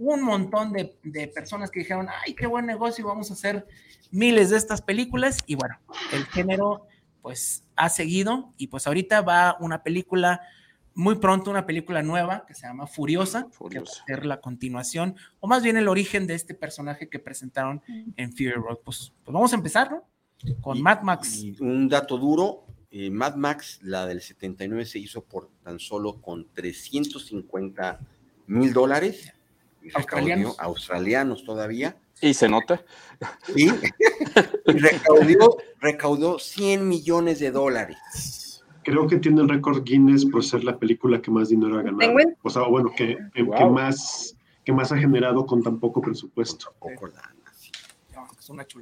un montón de, personas que dijeron, ay, qué buen negocio, vamos a hacer miles de estas películas. Y bueno, el género pues ha seguido y pues ahorita va una película, muy pronto una película nueva que se llama Furiosa, que va a ser la continuación, o más bien el origen de este personaje que presentaron en Fury Road. Pues, pues vamos a empezar, ¿no? Con Mad Max. un dato duro, eh, Mad Max, la del 79, se hizo por tan solo con 350 mil dólares australianos. australianos todavía. Y se nota. Y recaudó, recaudó 100 millones de dólares. Creo que tiene el récord Guinness por ser la película que más dinero ha ganado. O sea, bueno, que, que, más, que más ha generado con tan poco presupuesto.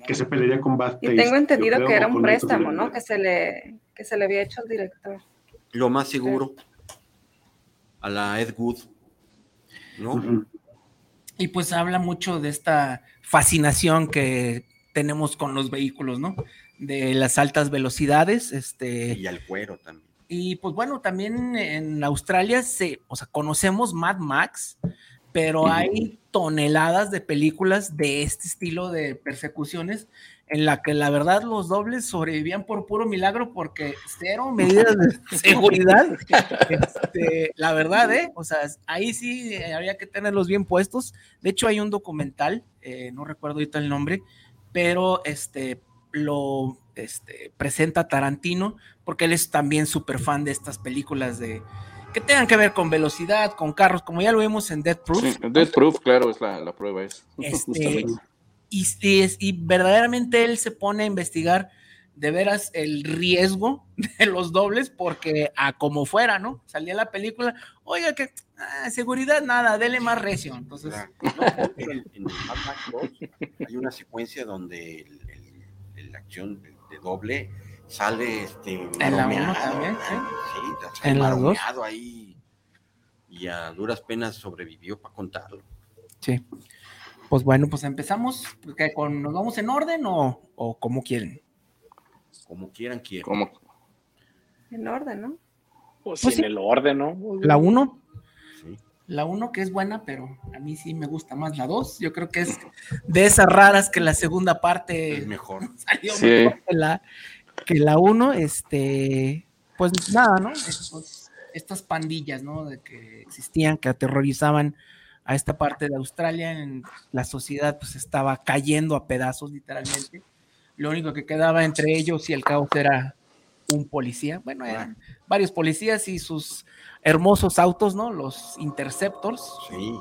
Que se pelearía con Bad Y tengo entendido que era un préstamo, ¿no? Que se, le, que se le había hecho al director. Lo más seguro. A la Ed Wood. ¿No? Y pues habla mucho de esta fascinación que tenemos con los vehículos, ¿no? De las altas velocidades, este... Y al cuero también. Y pues bueno, también en Australia se, o sea, conocemos Mad Max, pero hay toneladas de películas de este estilo de persecuciones en la que la verdad los dobles sobrevivían por puro milagro porque cero medidas de seguridad. Este, la verdad, ¿eh? O sea, ahí sí había que tenerlos bien puestos. De hecho, hay un documental, eh, no recuerdo ahorita el nombre, pero este lo este, presenta Tarantino porque él es también súper fan de estas películas de que tengan que ver con velocidad, con carros, como ya lo vimos en Death Proof. Sí, Death Proof, claro, es la, prueba. Es, este, y, y, verdaderamente él se pone a investigar de veras el riesgo de los dobles, porque a como fuera, ¿no? Salía la película, oiga que ah, seguridad nada, dele más recio. Entonces, en, hay una secuencia donde la acción de doble sale este en la uno también, sí, en la dos ahí y a duras penas sobrevivió para contarlo. Sí. Pues bueno, pues empezamos. con, ¿Nos vamos en orden o, o como quieren? Como quieran, quieran. Como... En orden, ¿no? Pues, pues en el orden, ¿no? La 1. Sí. La 1 que es buena, pero a mí sí me gusta más la 2. Yo creo que es de esas raras que la segunda parte es mejor. Salió mejor que la, que la 1. Este, pues nada, ¿no? estas pandillas, ¿no? De que existían, que aterrorizaban a esta parte de Australia, en la sociedad pues estaba cayendo a pedazos literalmente. Lo único que quedaba entre ellos y el caos era un policía. Bueno, eran varios policías y sus hermosos autos, ¿no? Los Interceptors. Sí.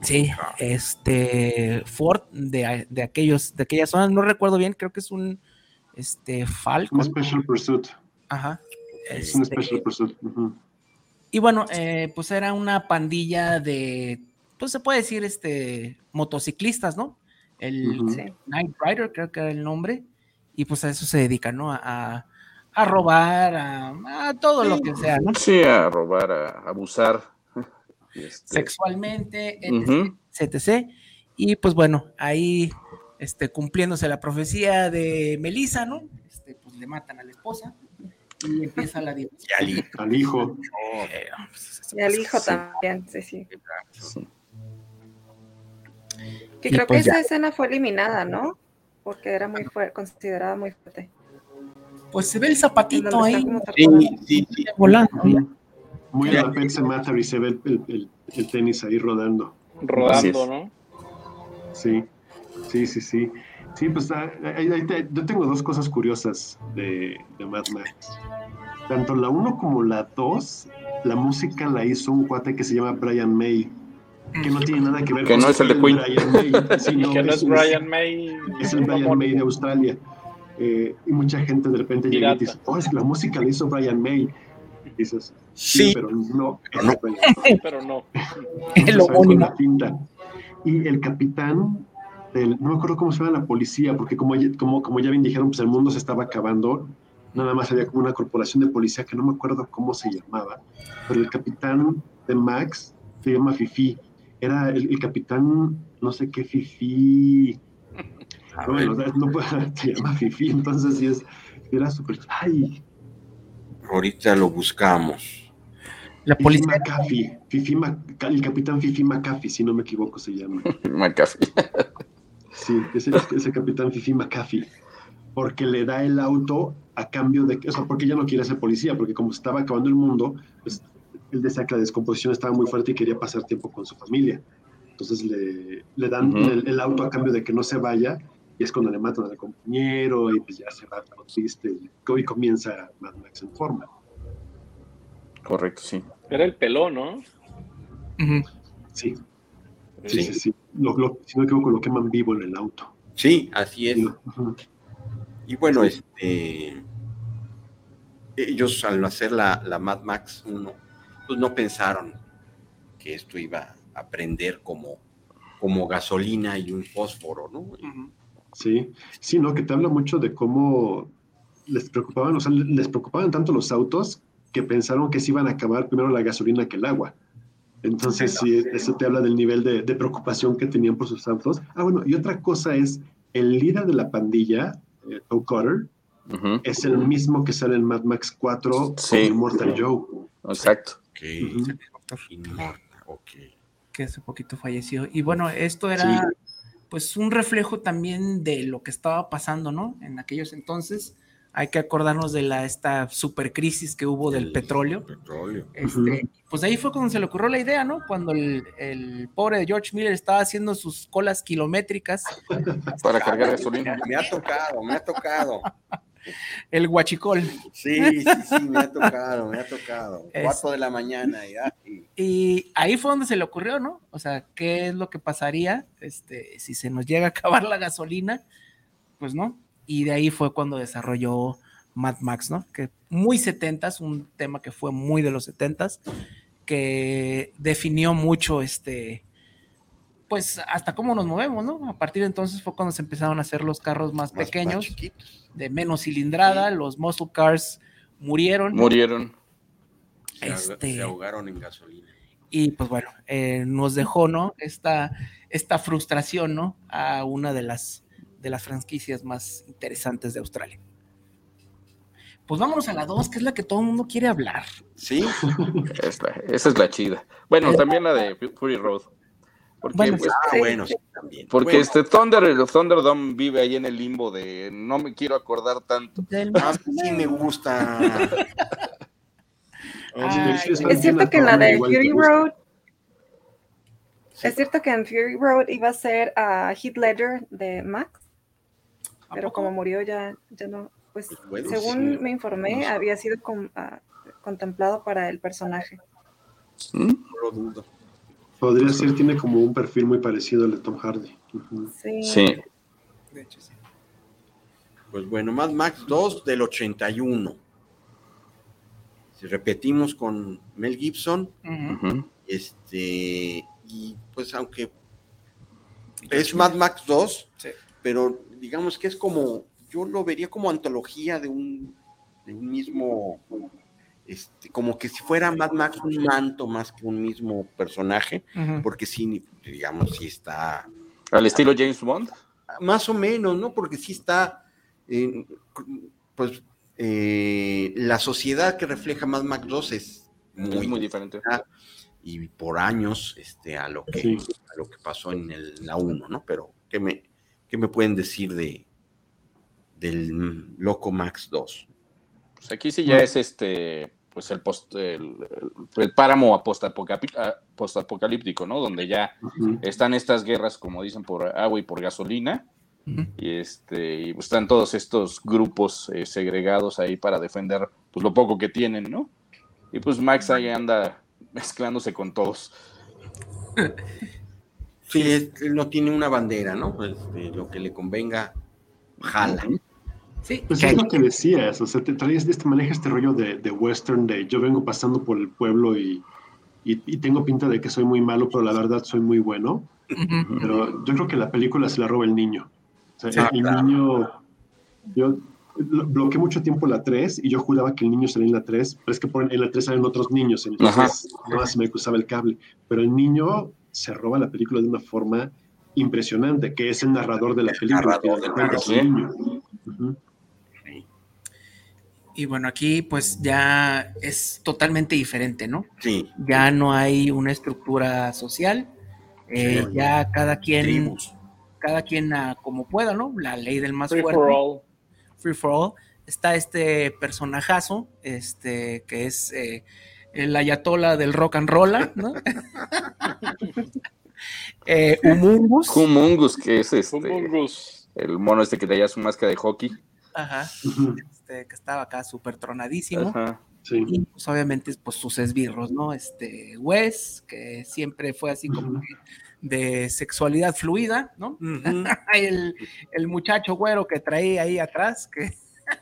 Sí, este Ford de, de, aquellos, de aquellas zonas, no recuerdo bien, creo que es un este Falcon. Un Special Pursuit. Ajá. Es un Special Pursuit. Y bueno, eh, pues era una pandilla de, pues se puede decir, este, motociclistas, ¿no? El Night Rider, creo que era el nombre, y pues a eso se dedica, ¿no? A, robar, a, todo lo que sea, ¿no? Sí, a robar, a abusar. Este, Sexualmente, etc, Y pues bueno, ahí este, cumpliéndose la profecía de Melissa, ¿no? Este, pues le matan a la esposa y empieza la Y al, hijo. y al hijo también, sí, sí. Que creo que pues esa escena fue eliminada, ¿no? Porque era muy fuerte, considerada muy fuerte. Pues se ve el zapatito ahí. Sí, sí, sí. Volando. Muy a la se mata y se ve el, el, tenis ahí rodando. Rodando, ¿no? Sí, sí, sí, sí. Sí, pues ah, yo tengo dos cosas curiosas de, de Mad Max. Tanto la 1 como la 2, la música la hizo un cuate que se llama Brian May, que no tiene nada que ver que con no es el de Queen. Brian May, sino que no es, Brian May. Es el Brian May de Australia. Eh, y mucha gente de repente llega y dice, oh, es que la música la hizo Brian May. Y dices, sí, pero no. Pero no. pero no. es lo único. Y el capitán no me acuerdo cómo se llama la policía, porque como, como, como ya bien dijeron, pues el mundo se estaba acabando, nada más había como una corporación de policía que no me acuerdo cómo se llamaba, pero el capitán de Max se llama Fifi, era el, capitán, no sé qué Fifi, bueno, no, se llama Fifi, entonces sí es, era súper, ay. Ahorita lo buscamos. La policía. McAfee, Fifi el capitán Fifi McAfee, si no me equivoco, se llama. McAfee. Sí, ese, ese capitán Fifi McAfee, porque le da el auto a cambio de, o sea, porque ya no quiere ser policía, porque como estaba acabando el mundo, pues él decía que la descomposición estaba muy fuerte y quería pasar tiempo con su familia. Entonces le, le dan el, auto a cambio de que no se vaya, y es cuando le matan al compañero, y pues ya se va todo triste, y hoy comienza Mad Max en forma. Correcto, sí. Era el pelón, ¿no? Sí. Sí, sí, sí. Lo, lo, si no me equivoco, lo queman vivo en el auto. Sí, así es. Y bueno, este ellos al hacer la, la, Mad Max 1, pues no pensaron que esto iba a prender como, como gasolina y un fósforo, ¿no? Sí, sí, no, que te habla mucho de cómo les preocupaban, o sea, les preocupaban tanto los autos que pensaron que se iban a acabar primero la gasolina que el agua. Entonces, sí, eso te habla del nivel de, preocupación que tenían por sus autos. Ah, bueno, y otra cosa es, el líder de la pandilla, eh, Cutter, es el mismo que sale en Mad Max 4 sí. con Mortal Joe. Exacto. Que hace poquito falleció. Y bueno, esto era pues un reflejo también de lo que estaba pasando, ¿no? En aquellos entonces. Hay que acordarnos de la, esta supercrisis que hubo del petróleo. Este, pues ahí fue cuando se le ocurrió la idea, ¿no? Cuando el, el pobre George Miller estaba haciendo sus colas kilométricas. Para cargar gasolina. Me ha tocado, me ha tocado. el guachicol. Sí, sí, sí, me ha tocado, me ha tocado. Cuatro de la mañana ya. Y ahí fue donde se le ocurrió, ¿no? O sea, ¿qué es lo que pasaría este, si se nos llega a acabar la gasolina? Pues no. Y de ahí fue cuando desarrolló Mad Max, ¿no? Que muy setentas, un tema que fue muy de los setentas, que definió mucho este, pues hasta cómo nos movemos, ¿no? A partir de entonces fue cuando se empezaron a hacer los carros más, pequeños, de menos cilindrada, los muscle cars murieron. Murieron. Se, este, ahogaron en gasolina. Y pues bueno, eh, nos dejó, ¿no? Esta, esta frustración, ¿no? A una de las, de las franquicias más interesantes de Australia. Pues vámonos a la 2, que es la que todo el mundo quiere hablar. Sí. esa es la chida. Bueno, también la de Fury Road. Porque, bueno, pues, ah, bueno, sí, también. Porque este Thunder, el Thunderdome vive ahí en el limbo de no me quiero acordar tanto. Ah, sí me gusta. es cierto que en la de Fury Road es cierto que en Fury Road iba a ser a Heath Ledger de Max, pero como murió ya, ya no, pues, pues según me informé, había sido ah, contemplado para el personaje. ¿Mm? No lo dudo. Podría ser, tiene como un perfil muy parecido al de Tom Hardy. Sí. De hecho, sí. Pues bueno, Mad Max 2 del 81. Si repetimos con Mel Gibson, este, y pues aunque es Mad Max 2, pero digamos que es como, yo lo vería como antología de un, de un mismo este, como que si fuera Mad Max un manto más que un mismo personaje, porque sí, digamos, sí está... ¿Al estilo James Bond? Más o menos, ¿no? Porque sí está, pues, eh, la sociedad que refleja Mad Max 2 es muy, muy diferente. Y por años este, a, lo que, a lo que pasó en el, la 1, ¿no? Pero, ¿qué me, qué me pueden decir de del Loco Max 2? Pues aquí sí ya es este, pues el, post, el, páramo postapocalíptico, ¿no? Donde ya están estas guerras, como dicen, por agua y por gasolina. Y este, y pues están todos estos grupos eh, segregados ahí para defender pues lo poco que tienen, ¿no? Y pues Max ahí anda mezclándose con todos. Sí, él no tiene una bandera, ¿no? Este, lo que le convenga, jala. Sí, pues es lo que decías, o sea, te traes, este, maneja este rollo de, de, western, de yo vengo pasando por el pueblo y, y, tengo pinta de que soy muy malo, pero la verdad soy muy bueno. Pero yo creo que la película se la roba el niño. O sea, el, niño, yo bloqueé mucho tiempo la 3 y yo juraba que el niño salía en la 3, pero es que en la 3 salen otros niños, entonces no más me cruzaba el cable. Pero el niño se roba la película de una forma impresionante, que es el narrador de la película. Y bueno, aquí pues ya es totalmente diferente, ¿no? Sí. Ya no hay una estructura social, eh, ya cada quien, cada quien como pueda, ¿no? La ley del más fuerte. Free for all. Free for all. Está este personajazo, este, que es eh, el ayatola del rock and roll, ¿no? eh, Humungus. Humungus, que es este. El mono este que traía su máscara de hockey. Ajá. Este, que estaba acá súper tronadísimo. Y pues obviamente pues sus esbirros, ¿no? Este Wes, que siempre fue así como de sexualidad fluida, ¿no? el, el, muchacho güero que traía ahí atrás, que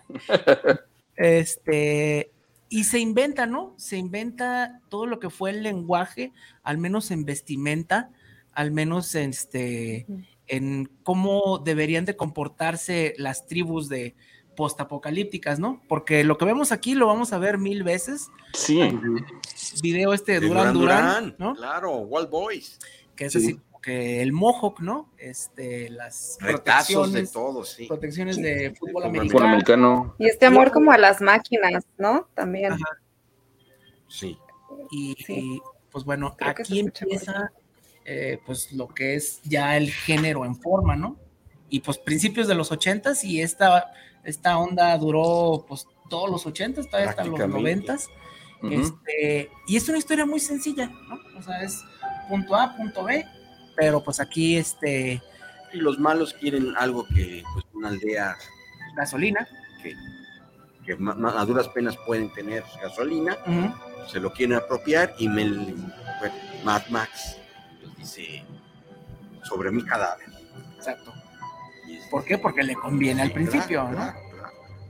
este, y se inventa, ¿no? Se inventa todo lo que fue el lenguaje, al menos en vestimenta, al menos este, en cómo deberían de comportarse las tribus de postapocalípticas, ¿no? Porque lo que vemos aquí lo vamos a ver mil veces. Sí. Video este de Duran Duran, ¿no? Claro, Wild Boys. Que es así que el Mohawk, ¿no? Este, las Retazos de todo, sí. Protecciones de fútbol, americano. Y este amor como a las máquinas, ¿no? También. Sí. Y, pues bueno, aquí empieza eh, pues lo que es ya el género en forma, ¿no? Y pues principios de los ochentas y esta, esta onda duró pues todos los ochentas, todavía hasta los noventas. este, y es una historia muy sencilla, ¿no? O sea, es punto A, punto B, pero pues aquí este... Y los malos quieren algo que, pues una aldea... Gasolina. Que, que a duras penas pueden tener gasolina, se lo quieren apropiar y me, Mad Max dice sobre mi cadáver. Exacto. ¿Por qué? Porque le conviene al principio, ¿no?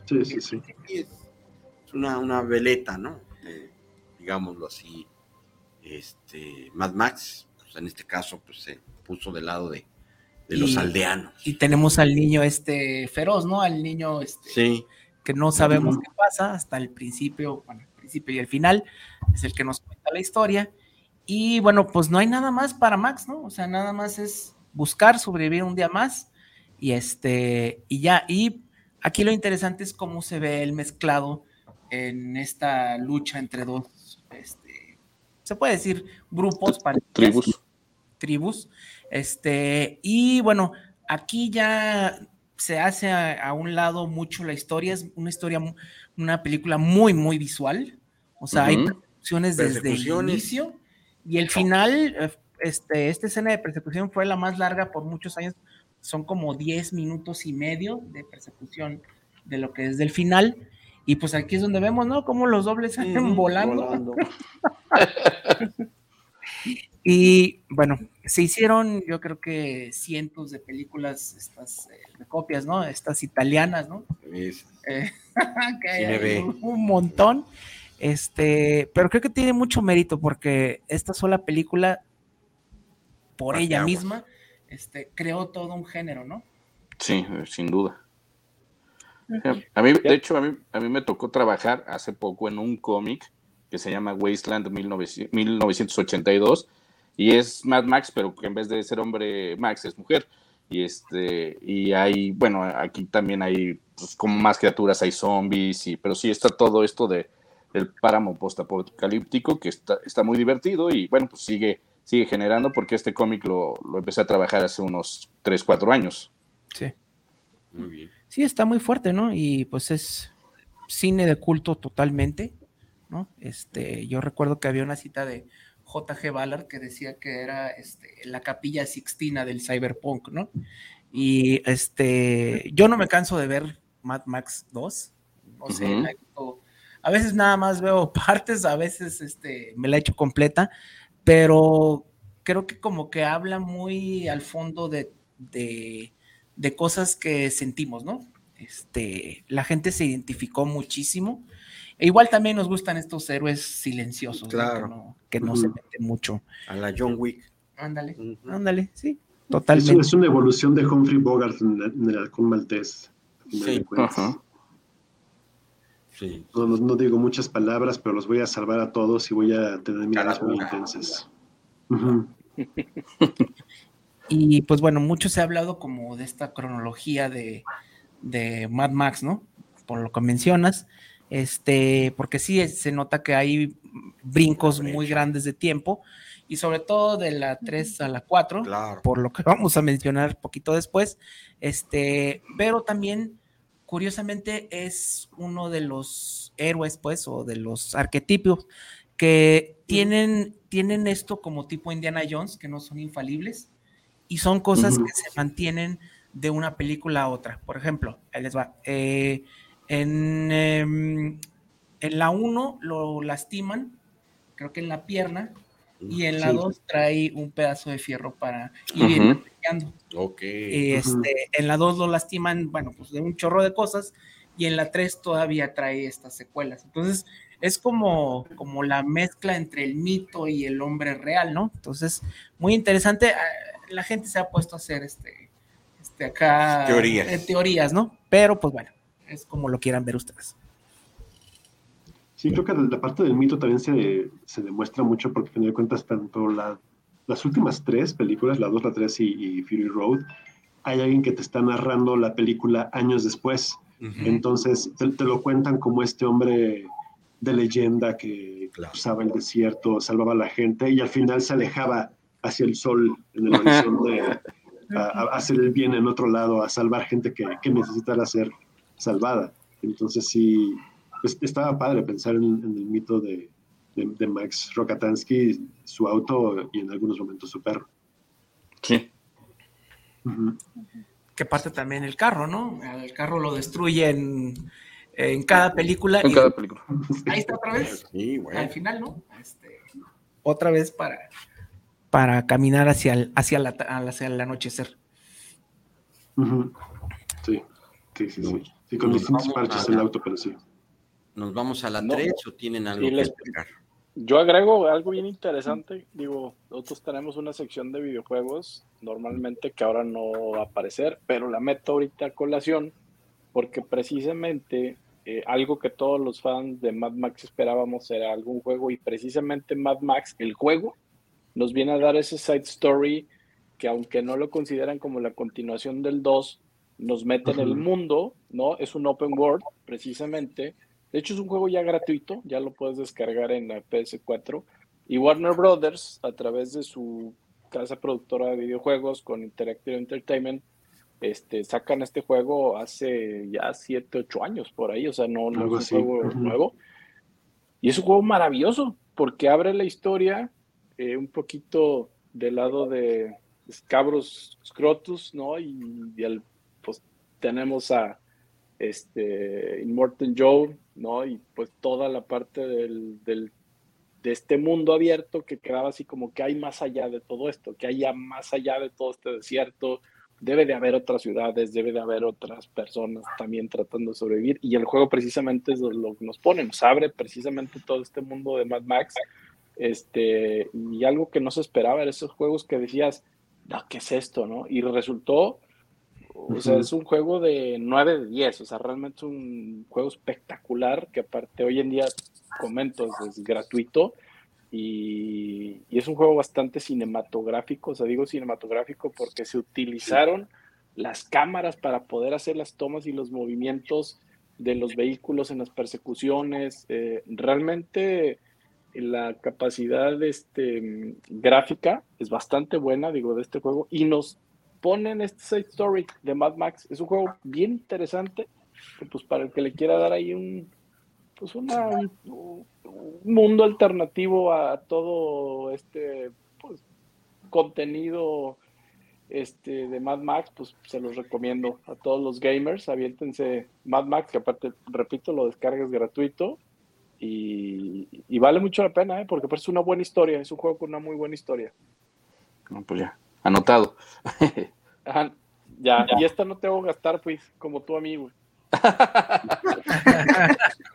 Sí, sí, sí. Es una, una veleta, ¿no? digámoslo así. Este, Mad Max, pues en este caso, pues se puso del lado de, los aldeanos. Y tenemos al niño este feroz, ¿no? Al niño este, que no sabemos qué pasa hasta el principio, bueno, el principio y el final, es el que nos cuenta la historia. Y bueno, pues no hay nada más para Max, ¿no? O sea, nada más es buscar sobrevivir un día más y este, y ya, y aquí lo interesante es cómo se ve el mezclado en esta lucha entre dos, este, se puede decir grupos, tribus, tribus, este, y bueno, aquí ya se hace a, un lado mucho la historia, es una historia, una película muy, muy visual, o sea, hay producciones desde el inicio y el final, eh, este, esta escena de persecución fue la más larga por muchos años. Son como 10 minutos y medio de persecución de lo que es del final. Y pues aquí es donde vemos, ¿no? Cómo los dobles salen volando. y bueno, se hicieron, yo creo que cientos de películas, estas eh, copias, ¿no? Estas italianas, ¿no? Eh, un montón. Este, pero creo que tiene mucho mérito porque esta sola película, por ella misma, este, creó todo un género, ¿no? Sí, sin duda. A mí, de hecho, a mí, a mí me tocó trabajar hace poco en un cómic que se llama Wasteland 1982 y es Mad Max, pero que en vez de ser hombre Max es mujer. Y este, y hay, bueno, aquí también hay pues, como más criaturas, hay zombies, y, pero sí está todo esto de, el páramo postapocalíptico, que está, está muy divertido y bueno, pues sigue, sigue generando porque este cómic lo, lo empecé a trabajar hace unos 3, 4 años. Sí. Muy bien. Sí, está muy fuerte, ¿no? Y pues es cine de culto totalmente, ¿no? Este, yo recuerdo que había una cita de J.G. Ballard que decía que era este, la capilla sixtina del cyberpunk, ¿no? Y este, yo no me canso de ver Mad Max 2, o sea, a veces nada más veo partes, a veces este, me la hecho completa, pero creo que como que habla muy al fondo de, de, cosas que sentimos, ¿no? Este, la gente se identificó muchísimo. E igual también nos gustan estos héroes silenciosos, claro. que, no, se meten mucho. A la John Wick. Ándale, ándale, sí, totalmente. Es, una evolución de Humphrey Bogart en, el Halcón Maltés. Sí, ajá. No, digo muchas palabras, pero los voy a salvar a todos y voy a tener miradas muy intensas. Y pues bueno, mucho se ha hablado como de esta cronología de, Mad Max, ¿no? Por lo que mencionas. Este, porque sí se nota que hay brincos muy grandes de tiempo y sobre todo de la 3 a la 4, por lo que vamos a mencionar poquito después. Este, pero también curiosamente es uno de los héroes, pues, o de los arquetipos que tienen, tienen esto como tipo Indiana Jones, que no son infalibles, y son cosas que se mantienen de una película a otra. Por ejemplo, ahí les va. Eh, en, em, en la 1 lo lastiman, creo que en la pierna, y en la 2 trae un pedazo de fierro para ir Ok. Este, En la 2 lo lastiman, bueno, pues de un chorro de cosas, y en la 3 todavía trae estas secuelas. Entonces, es como, como la mezcla entre el mito y el hombre real, ¿no? Entonces, muy interesante. Ah, la gente se ha puesto a hacer este, este acá teorías. Eh, teorías, ¿no? Pero pues bueno, es como lo quieran ver ustedes. Sí, creo que la parte del mito también se, se demuestra mucho porque, a fin de cuentas, tanto la, las últimas tres películas, la 2, la 3 y, Fury Road, hay alguien que te está narrando la película años después. Entonces, te, lo cuentan como este hombre de leyenda que cruzaba el desierto, salvaba a la gente y al final se alejaba hacia el sol en el horizonte, a, hacer el bien en otro lado, a salvar gente que, que necesitara ser salvada. Entonces sí, pues, estaba padre pensar en, el mito de, de, Max Rokatansky, su auto y en algunos momentos su perro. Sí. Que parte también el carro, ¿no? El carro lo destruyen en cada película. En cada película. Ahí está otra vez. Al final, ¿no? Este, otra vez para, para caminar hacia el, hacia, la, hacia el anochecer. Sí, sí, sí, sí. Sí, con distintos parches el auto, pero sí. ¿Nos vamos a la 3 o tienen algo que explicar? Yo agrego algo bien interesante. Digo, nosotros tenemos una sección de videojuegos normalmente que ahora no va a aparecer, pero la meto ahorita a colación porque precisamente eh, algo que todos los fans de Mad Max esperábamos era algún juego y precisamente Mad Max, el juego, nos viene a dar ese side story que aunque no lo consideran como la continuación del 2, nos mete en el mundo, ¿no? Es un open world, precisamente. De hecho, es un juego ya gratuito, ya lo puedes descargar en la PS4. Y Warner Brothers, a través de su casa productora de videojuegos con Interactive Entertainment, este, sacan este juego hace ya 7, 8 años por ahí, o sea, no, no es un juego nuevo. Y es un juego maravilloso, porque abre la historia eh, un poquito del lado de Scabros Scrotus, ¿no? Y, pues tenemos a este Immortal Joe, ¿no? Y pues toda la parte del, del, de este mundo abierto que quedaba así como que hay más allá de todo esto, que haya más allá de todo este desierto, debe de haber otras ciudades, debe de haber otras personas también tratando de sobrevivir. Y el juego precisamente es lo que nos pone, nos abre precisamente todo este mundo de Mad Max. Este, y algo que no se esperaba, era esos juegos que decías, no, ¿qué es esto? ¿no? Y resultó, o sea, es un juego de 9 de 10, o sea, realmente es un juego espectacular que aparte hoy en día, comento, es gratuito y, es un juego bastante cinematográfico, o sea, digo cinematográfico porque se utilizaron las cámaras para poder hacer las tomas y los movimientos de los vehículos en las persecuciones. Eh, realmente la capacidad este, gráfica es bastante buena, digo, de este juego, y nos ponen este side story de Mad Max. Es un juego bien interesante, pues para el que le quiera dar ahí un, pues una, un, mundo alternativo a todo este pues, contenido este, de Mad Max, pues se los recomiendo a todos los gamers. Aviéntense Mad Max, que aparte, repito, lo descargas gratuito y, vale mucho la pena, ¿eh? porque es una buena historia, es un juego con una muy buena historia. pues ya, anotado. ya, y esta no tengo que gastar, pues, como tu amigo.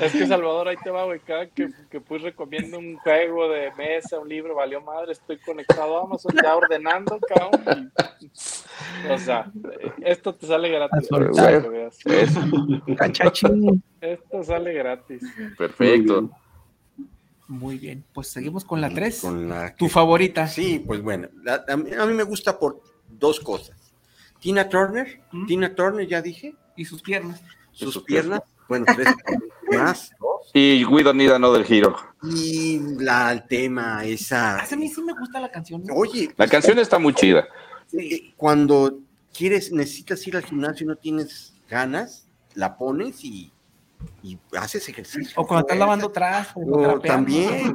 es que Salvador, ahí te va, güey. Cada que, que pues recomiendo un juego de mesa, un libro, valió madre, estoy conectado a Amazon ya ordenando, cabrón. o sea, esto te sale gratis. esto sale gratis. Perfecto. Muy bien, pues seguimos con la 3. ¿Tu favorita? Sí, pues bueno, a, mí, me gusta por dos cosas. Tina Turner, Tina Turner ya dije. Y sus piernas. Sus, piernas, bueno, tres más. Y We Don't Need Another Hero. Y la, el tema, esa. A mí sí me gusta la canción. Oye. La canción está muy chida. Eh, cuando quieres, necesitas ir al gimnasio y no tienes ganas, la pones y, y haces ejercicio. O cuando estás lavando atrás. O, también,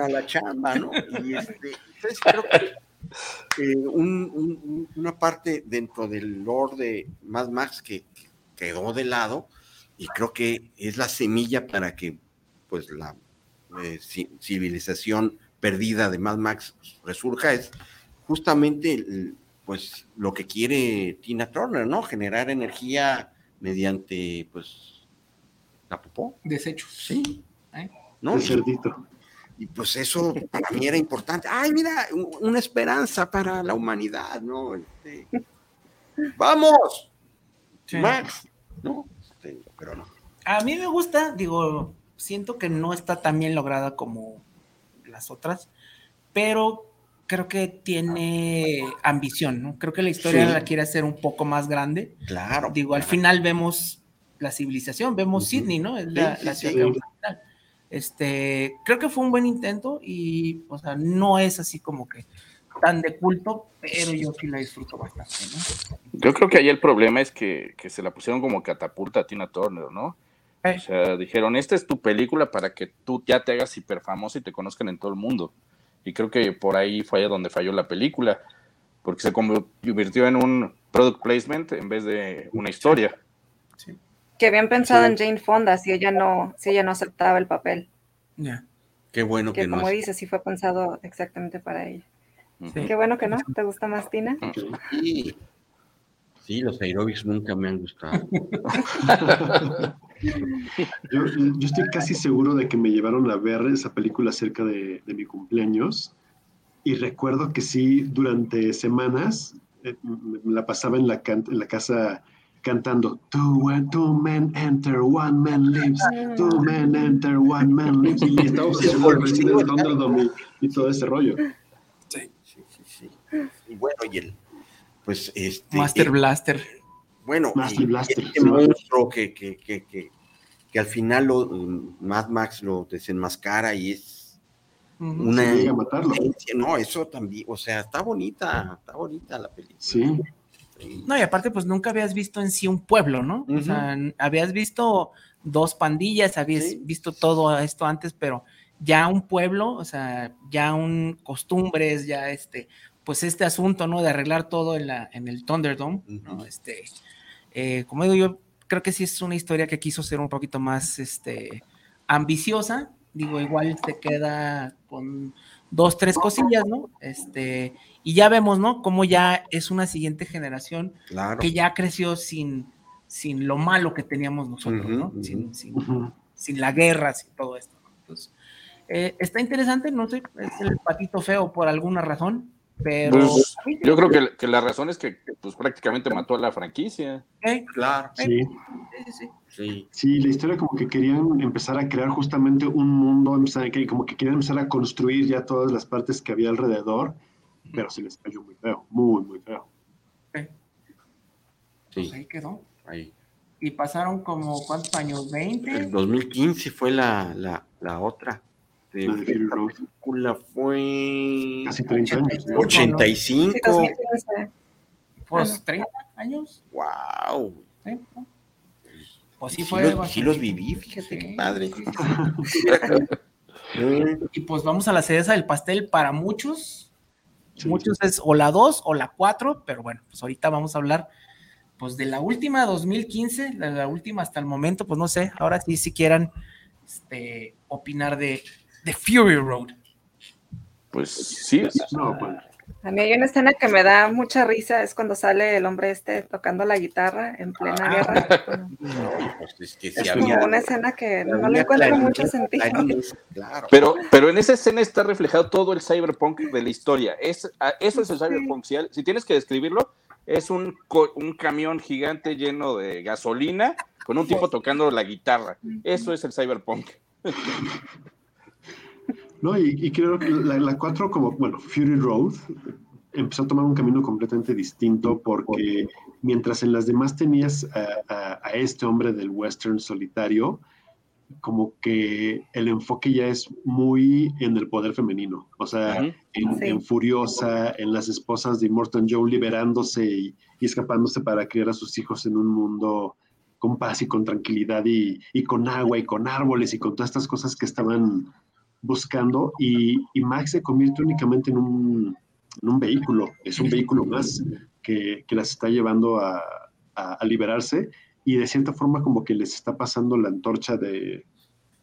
a la chamba, ¿no? Y este, entonces creo que eh, una parte dentro del lore de Mad Max que, quedó de lado y creo que es la semilla para que pues la eh, civilización perdida de Mad Max resurja es justamente pues lo que quiere Tina Turner, ¿no? Generar energía mediante pues la popó. Desechos. Sí. ¿Eh? ¿No? cerdito. Y pues eso para mí era importante. Ay, mira, una esperanza para la humanidad, ¿no? Este, ¡Vamos! Max, ¿no? Este, pero no. A mí me gusta, digo, siento que no está tan bien lograda como las otras, pero creo que tiene ambición, ¿no? Creo que la historia la quiere hacer un poco más grande. Claro. Digo, al final vemos la civilización, vemos Sydney, ¿no? Es la, ciudad Este, creo que fue un buen intento y, o sea, no es así como que tan de culto, pero yo sí la disfruto bastante, ¿no? Yo creo que ahí el problema es que, que se la pusieron como catapulta a Tina Turner, ¿no? O sea, dijeron, esta es tu película para que tú ya te hagas hiper famoso y te conozcan en todo el mundo. Y creo que por ahí fue ahí donde falló la película, porque se convirtió en un product placement en vez de una historia. Que habían pensado en Jane Fonda si ella no, si ella no aceptaba el papel. Ya. Qué bueno que, como dice, sí fue pensado exactamente para ella. Qué bueno que no. ¿Te gusta más Tina? Sí. Sí, los aerobics nunca me han gustado. yo, estoy casi seguro de que me llevaron a ver esa película cerca de, mi cumpleaños y recuerdo que sí, durante semanas eh, me la pasaba en la, en la casa cantando two, two men enter, one man lives, two men enter, one man lives y estaba obsesionado y, y todo ese rollo. Sí, sí, sí, sí. Y bueno, y el pues este... Master Blaster. Bueno, Master Blaster, este monstruo que, que, que, que, al final lo, Mad Max lo desenmascara y es una... matarlo. No, eso también, o sea, está bonita, está bonita la película. Sí. No, y aparte, pues nunca habías visto en sí un pueblo, ¿no? O sea, habías visto dos pandillas, habías visto todo esto antes, pero ya un pueblo, o sea, ya un costumbres, ya este, pues este asunto, ¿no? De arreglar todo en, la, en el Thunderdome, ¿no? Este, eh, como digo, yo creo que sí es una historia que quiso ser un poquito más, este, ambiciosa, digo, igual se queda con dos, tres cosillas, ¿no? Este, y ya vemos, ¿no? Cómo ya es una siguiente generación que ya creció sin, sin lo malo que teníamos nosotros, ¿no? sin, sin, la guerra, sin todo esto. Entonces, eh, está interesante, no sé, es el patito feo por alguna razón, pero pues, yo creo que, que, la razón es que pues prácticamente mató a la franquicia. Claro. Sí. Sí, sí. la historia como que querían empezar a crear justamente un mundo, empezar, como que querían empezar a construir ya todas las partes que había alrededor, pero se les cayó muy feo, muy, muy feo. Sí. Pues ahí quedó. Ahí. Y pasaron como, ¿cuántos años? ¿20? En 2015 fue la, la, la otra de la película fue casi 30 años. 85. Pues 30 años. Wow. Pues sí, fue. Los, sí los viví, fíjate qué padre. y pues vamos a la cereza del pastel para muchos. muchos es o la 2 o la 4, pero bueno, pues ahorita vamos a hablar pues de la última 2015, de la última hasta el momento, pues no sé, ahora sí si quieran este, opinar de The Fury Road. Pues sí. No, pues. A mí hay una escena que me da mucha risa, es cuando sale el hombre este tocando la guitarra en plena ah. guerra. Pues es, como una escena que no, le encuentro mucho sentido. Pero, pero en esa escena está reflejado todo el cyberpunk de la historia. Es, ah, eso es el cyberpunk. Si, tienes que describirlo, es un, un camión gigante lleno de gasolina con un tipo tocando la guitarra. Eso es el cyberpunk. No, y, creo que la 4 como, bueno, Fury Road empezó a tomar un camino completamente distinto porque mientras en las demás tenías a, este hombre del western solitario, como que el enfoque ya es muy en el poder femenino, o sea, en, Furiosa, en las esposas de Morton Joe liberándose y, escapándose para criar a sus hijos en un mundo con paz y con tranquilidad y, y, con agua y con árboles y con todas estas cosas que estaban buscando y, Max se convierte únicamente en un, vehículo, es un vehículo más que, las está llevando a, liberarse y de cierta forma como que les está pasando la antorcha de,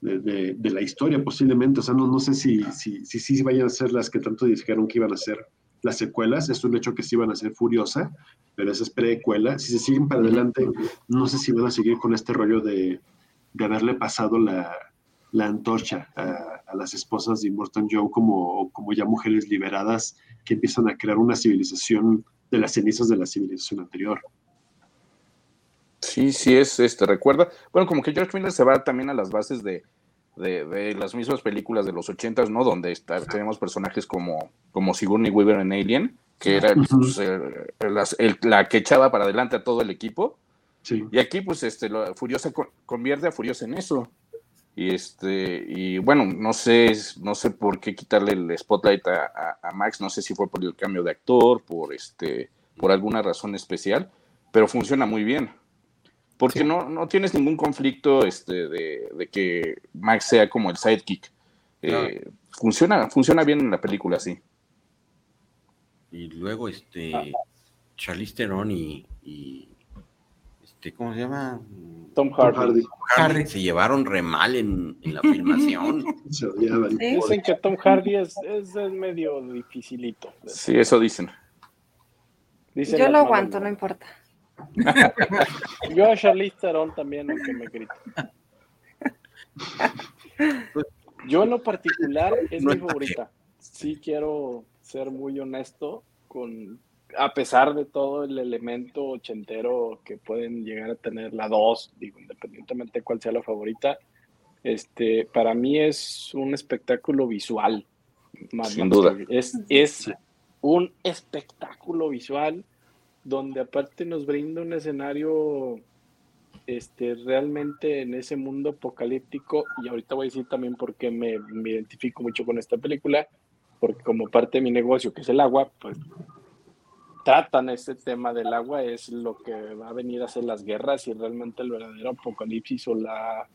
de, la historia posiblemente, o sea, no, no sé si sí si, si, vayan a ser las que tanto dijeron que iban a ser las secuelas, es un hecho que sí van a ser Furiosa, pero esa es precuela, si se siguen para adelante, no sé si van a seguir con este rollo de, de haberle pasado la, la antorcha a, las esposas de Morton Joe como, como ya mujeres liberadas que empiezan a crear una civilización de las cenizas de la civilización anterior. Sí, sí, es, este, recuerda, bueno, como que George Miller se va también a las bases de, de, las mismas películas de los ochentas, ¿no? Donde está, tenemos personajes como, como Sigourney Weaver en Alien, que era pues, la que echaba para adelante a todo el equipo. Sí. Y aquí, pues, este, Furiosa convierte a Furiosa en eso. Y este, y bueno, no sé, no sé por qué quitarle el spotlight a, Max, no sé si fue por el cambio de actor, por este, por alguna razón especial, pero funciona muy bien. Porque no, no tienes ningún conflicto este, de, que Max sea como el sidekick. Eh, funciona, funciona bien en la película, sí. Y luego este ah. Charlize Theron y este, ¿cómo se llama? Tom Hardy. Hardy. Se llevaron re mal en, la filmación. Dicen que Tom Hardy es, es, medio dificilito. Sí, eso dicen. Yo lo aguanto, no importa. Yo a Charlize Theron también, aunque me grito. Yo en lo particular es mi favorita. Sí quiero ser muy honesto con, a pesar de todo el elemento ochentero que pueden llegar a tener la 2, digo, independientemente de cuál sea la favorita, este, para mí es un espectáculo visual. Más Sin duda. Es, es un espectáculo visual donde aparte nos brinda un escenario este, realmente en ese mundo apocalíptico, y ahorita voy a decir también por qué me, me identifico mucho con esta película, porque como parte de mi negocio, que es el agua, pues tratan este tema del agua es lo que va a venir a ser las guerras y realmente el verdadero apocalipsis o la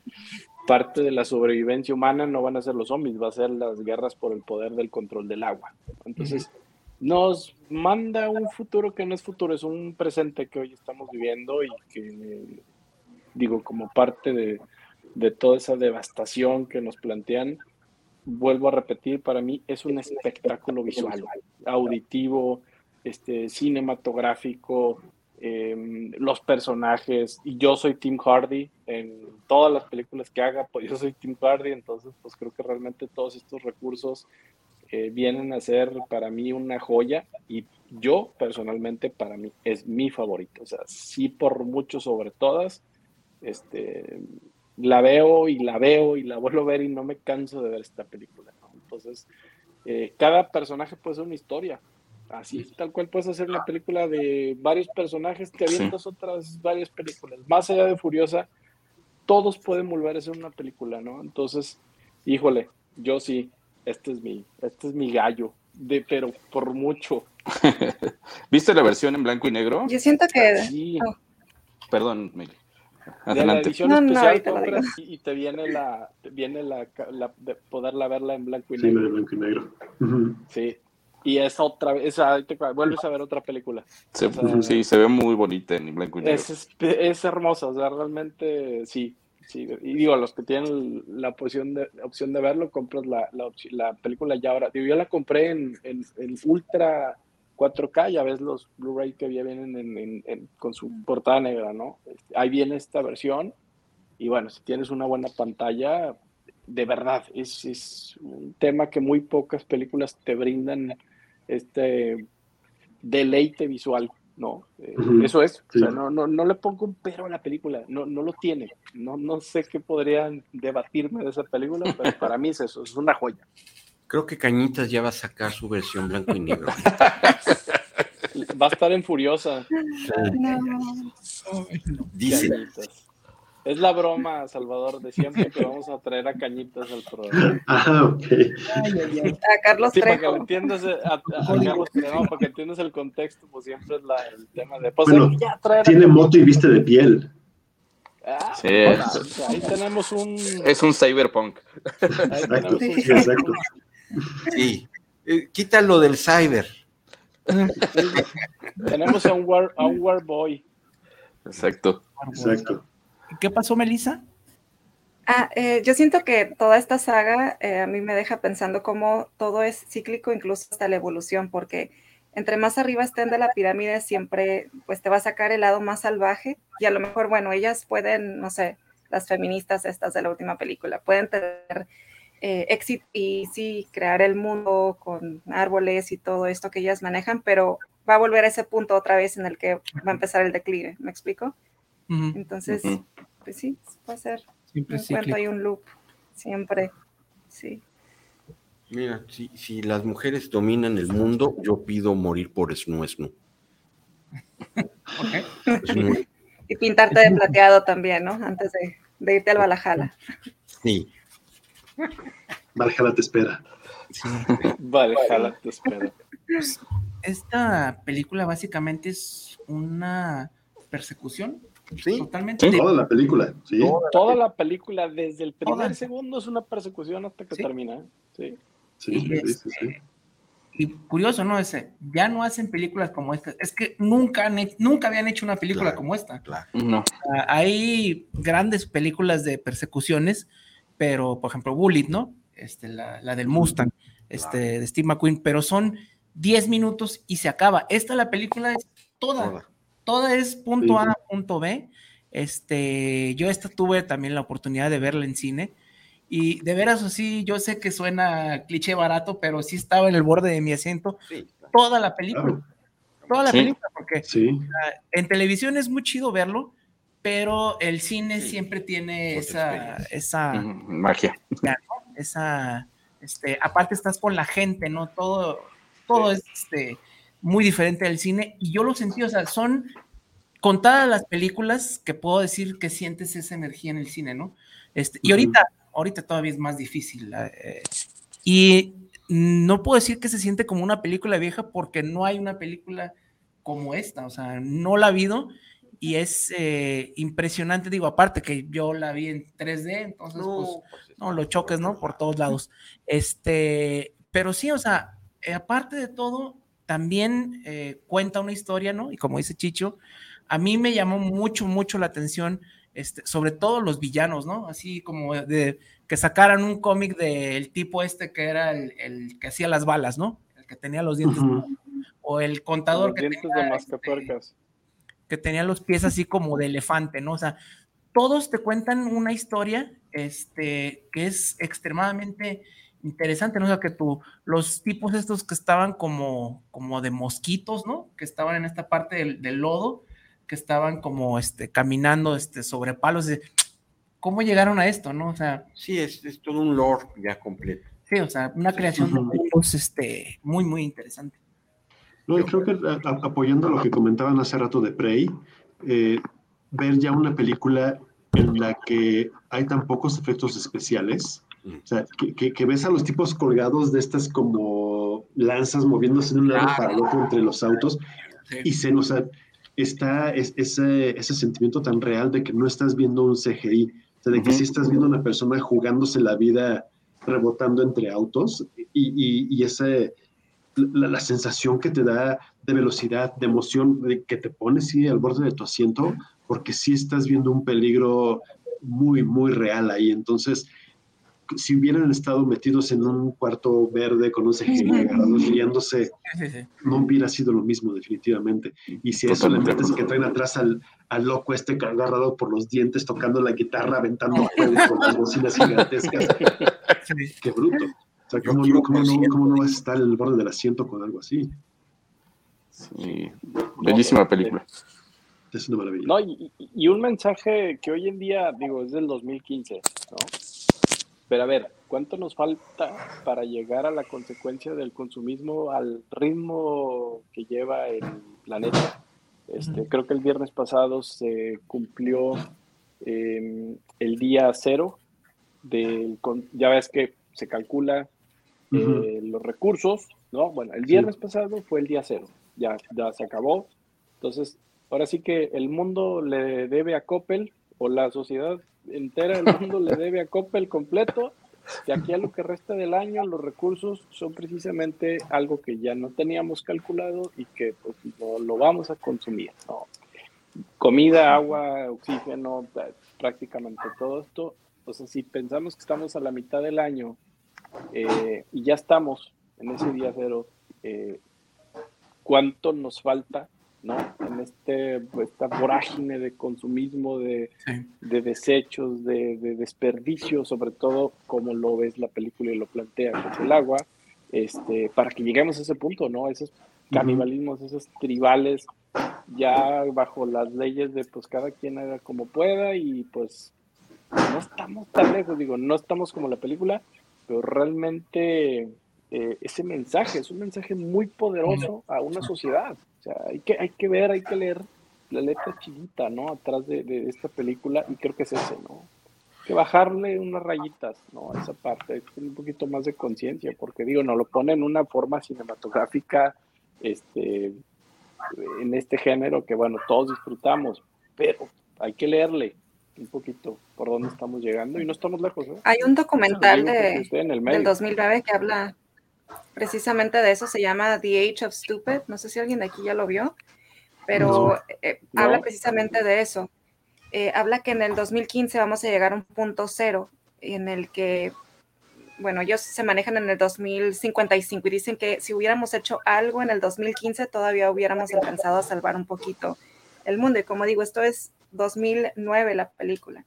parte de la sobrevivencia humana no van a ser los zombies, va a ser las guerras por el poder del control del agua. Entonces, nos manda un futuro que no es futuro, es un presente que hoy estamos viviendo y que, digo, como parte de, de toda esa devastación que nos plantean, vuelvo a repetir, para mí es un espectáculo visual, auditivo, este, cinematográfico, em, los personajes, y yo soy Tim Hardy en todas las películas que haga, pues yo soy Tim Hardy, entonces pues creo que realmente todos estos recursos eh, vienen a ser para mí una joya y yo personalmente para mí es mi favorito, o sea, sí por mucho sobre todas, este, la veo y la veo y la vuelvo a ver y no me canso de ver esta película, entonces eh, cada personaje puede ser una historia, Así, tal cual puedes hacer una película de varios personajes, te avientas otras varias películas. Más allá de Furiosa, todos pueden volver a ser una película, ¿no? Entonces, híjole, yo sí, este es mi, este es mi gallo, de, pero por mucho. ¿Viste la versión en blanco y negro? Yo siento que. Sí. Oh. Perdón. De la edición especial y, te viene la, viene la, de poderla verla en blanco y negro. Sí, en blanco y negro. Sí, y es otra vez, vuelves a ver otra película. sí, se ve muy bonita en blanco y negro. Es, es, hermosa, o sea, realmente sí. Sí, y digo, los que tienen la opción de, opción de verlo, compras la, la, la película ya ahora. yo la compré en, en, Ultra 4K, ya ves los Blu-ray que ya vienen con su portada negra, ¿no? Ahí viene esta versión. Y bueno, si tienes una buena pantalla, de verdad, es, es un tema que muy pocas películas te brindan este deleite visual, ¿no? Eh, eso es, o sea, no, no, no, le pongo un pero a la película, no, no lo tiene, no, no sé qué podrían debatirme de esa película, pero para mí es eso, es una joya. Creo que Cañitas ya va a sacar su versión blanco y negro. va a estar en Furiosa. Dice. Es la broma, Salvador, de siempre que vamos a traer a Cañitas al programa. Ah, ok. A Carlos sí, Para que entiendas, a, Carlos Trejo, para que entiendas el contexto, pues siempre es la, el tema de... Pues bueno, tiene moto y viste de piel. Ah, sí. Ahí tenemos un... Es un cyberpunk. Exacto, sí, exacto. Sí. Eh, quítalo del cyber. tenemos a un, war, a un war boy. Exacto. Exacto. ¿Qué pasó, Melissa? Ah, eh, yo siento que toda esta saga eh, a mí me deja pensando cómo todo es cíclico, incluso hasta la evolución, porque entre más arriba estén de la pirámide, siempre pues te va a sacar el lado más salvaje y a lo mejor, bueno, ellas pueden, no sé, las feministas estas de la última película, pueden tener eh, éxito y sí, crear el mundo con árboles y todo esto que ellas manejan, pero va a volver a ese punto otra vez en el que va a empezar el declive, ¿me explico? Entonces, pues sí, va a ser siempre un cuento y un loop, siempre, sí. Mira, si, si las mujeres dominan el mundo, yo pido morir por Snu Snu. y pintarte de plateado también, ¿no? Antes de, irte al Valhalla. Sí. Valhalla te espera. Sí. Valhalla te espera. Esta película básicamente es una persecución. Sí, totalmente. Toda la película, sí. Toda la película, desde el primer segundo es una persecución hasta que termina. Sí. Sí, sí, sí, y curioso, ¿no? Ese, ya no hacen películas como esta. Es que nunca, nunca habían hecho una película como esta. Claro. No. hay grandes películas de persecuciones, pero, por ejemplo, Bullet, ¿no? Este, la, la del Mustang, este, de Steve McQueen, pero son 10 minutos y se acaba. Esta, la película es toda. Toda, es punto A, punto B. Este, yo esta tuve también la oportunidad de verla en cine y de veras, así, yo sé que suena cliché barato, pero sí estaba en el borde de mi asiento toda la película. Toda la película, porque en televisión es muy chido verlo, pero el cine siempre tiene esa, esa magia. Esa, este, aparte estás con la gente, ¿no? Todo, todo es este, muy diferente del cine. Y yo lo sentí, o sea, son contadas las películas que puedo decir que sientes esa energía en el cine, ¿no? Este, y ahorita, ahorita todavía es más difícil. Eh, y no puedo decir que se siente como una película vieja porque no hay una película como esta, o sea, no la ha habido y es eh, impresionante, digo, aparte que yo la vi en 3D, entonces, no, pues, pues no, los choques, ¿no? Por todos lados. Este, pero sí, o sea, eh, aparte de todo, también cuenta una historia, ¿no? Y como dice Chicho, a mí me llamó mucho, mucho la atención este, sobre todo los villanos, ¿no? Así como de que sacaran un cómic del tipo este que era el, que hacía las balas, ¿no? El que tenía los dientes. O el contador que, tenía, este, que tenía los pies así como de elefante, ¿no? O sea, todos te cuentan una historia este, que es extremadamente interesante, ¿no? O sea, que tú, los tipos estos que estaban como, como de mosquitos, ¿no? Que estaban en esta parte del lodo, que estaban como este, caminando este, sobre palos. De, ¿Cómo llegaron a esto, no? O sea. Sí, es, todo un lore ya completo. Sí, o sea, una creación de mundos este, muy, muy interesante. No, y creo que apoyando lo que comentaban hace rato de Prey, eh, ver ya una película en la que hay tan pocos efectos especiales, o sea, que, que, ves a los tipos colgados de estas como lanzas moviéndose de un lado para el otro entre los autos, y se, o sea, está ese, ese sentimiento tan real de que no estás viendo un CGI, o sea, de que sí estás viendo una persona jugándose la vida rebotando entre autos y, y, ese, la, sensación que te da de velocidad, de emoción, de que te pones sí, al borde de tu asiento, porque sí estás viendo un peligro muy, muy real ahí. Entonces, si hubieran estado metidos en un cuarto verde con un CGI agarrados riéndose, no hubiera sido lo mismo definitivamente. Y si eso le metes que traen atrás al, al, loco este agarrado por los dientes, tocando la guitarra, aventando fuego con las bocinas gigantescas, qué bruto. O sea, ¿cómo, no, cómo, no, ¿cómo, no, vas a estar en el borde del asiento con algo así? Sí, bellísima película. Es una maravilla. No, y, y, un mensaje que hoy en día, digo, es del 2015, ¿no? Pero a ver, ¿cuánto nos falta para llegar a la consecuencia del consumismo al ritmo que lleva el planeta? Este, creo que el viernes pasado se cumplió em, el día cero del, ya ves que se calcula eh, los recursos, ¿no? Bueno, el viernes pasado fue el día cero, ya, ya se acabó. Entonces, ahora sí que el mundo le debe a Coppel o la sociedad entera del mundo le debe a Coppel completo, y aquí a lo que resta del año los recursos son precisamente algo que ya no teníamos calculado y que pues lo, vamos a consumir. Comida, agua, oxígeno, prácticamente todo esto. O sea, si pensamos que estamos a la mitad del año eh, y ya estamos en ese día cero, eh, ¿cuánto nos falta ¿no? En este, esta vorágine de consumismo, de, de desechos, de, de desperdicio, sobre todo como lo ves la película y lo plantea, que es el agua, este, para que lleguemos a ese punto, ¿no? Esos canibalismos, esos tribales, ya bajo las leyes de pues cada quien haga como pueda y pues no estamos tan lejos, digo, no estamos como la película, pero realmente eh, ese mensaje es un mensaje muy poderoso a una sociedad. O sea, hay que, hay que ver, hay que leer la letra chiquita, ¿no? Atrás de, esta película, y creo que es ese, ¿no? que bajarle unas rayitas, ¿no? Esa parte, un poquito más de conciencia, porque digo, no lo pone en una forma cinematográfica, este, en este género que, bueno, todos disfrutamos, pero hay que leerle un poquito por dónde estamos llegando y no estamos lejos. ¿eh? Hay un documental de, del 2009 que habla precisamente de eso, se llama The Age of Stupid, no sé si alguien de aquí ya lo vio, pero eh, habla precisamente de eso. Eh, habla que en el 2015 vamos a llegar a un punto cero en el que, bueno, ellos se manejan en el 2055 y dicen que si hubiéramos hecho algo en el 2015 todavía hubiéramos alcanzado a salvar un poquito el mundo. Y como digo, esto es 2009 la película.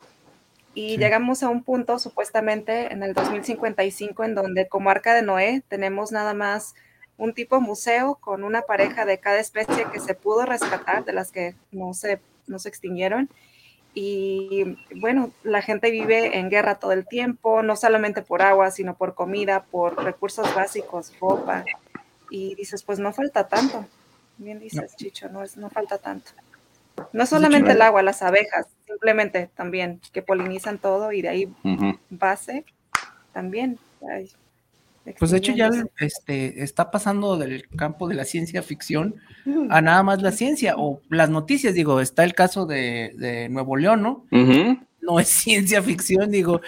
Y llegamos a un punto supuestamente en el 2055 en donde como Arca de Noé tenemos nada más un tipo museo con una pareja de cada especie que se pudo rescatar, de las que no se, no se extinguieron. Y bueno, la gente vive en guerra todo el tiempo, no solamente por agua, sino por comida, por recursos básicos, ropa. Y dices, pues no falta tanto. Bien dices, Chicho, no, es, no falta tanto. No solamente el agua, las abejas, simplemente también, que polinizan todo y de ahí base también. pues de hecho ya este, está pasando del campo de la ciencia ficción a nada más la ciencia o las noticias, digo, está el caso de, Nuevo León, ¿no? No es ciencia ficción, digo,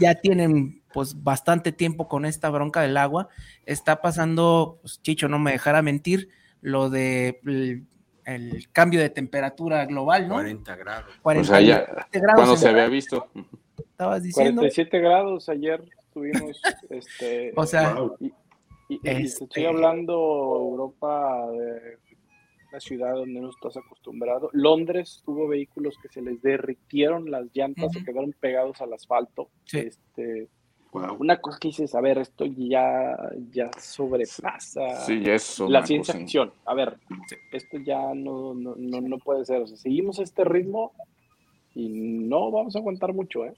ya tienen pues bastante tiempo con esta bronca del agua. Está pasando, pues, Chicho, no me dejara mentir, lo de el cambio de temperatura global, ¿no? 40 grados. 40 o sea, ya, grados cuando se había visto. Estabas diciendo. 47 grados ayer tuvimos, este. O sea. Y, estoy este hablando Europa de una ciudad donde no estás acostumbrado. Londres tuvo vehículos que se les derritieron las llantas, se quedaron pegados al asfalto. Sí. Este, una cosa que dices, a ver, esto ya, ya sobrepasa la ciencia ficción. A ver, esto ya no, no, no, puede ser. O sea, seguimos este ritmo y no vamos a aguantar mucho, ¿eh?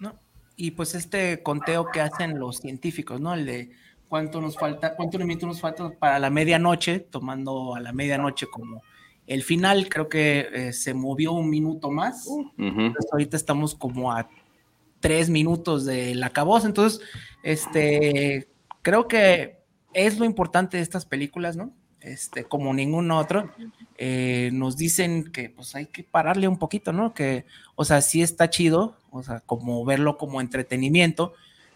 No. Y pues este conteo que hacen los científicos, ¿no? El de cuánto nos falta, cuánto elemento nos falta para la medianoche, tomando a la medianoche como el final, creo que eh, se movió un minuto más. ahorita estamos como a tres minutos del acabose. Entonces, este, creo que es lo importante de estas películas, ¿no? Este, como ningún otro, eh, nos dicen que pues hay que pararle un poquito, ¿no? Que, o sea, sí está chido, o sea, como verlo como entretenimiento,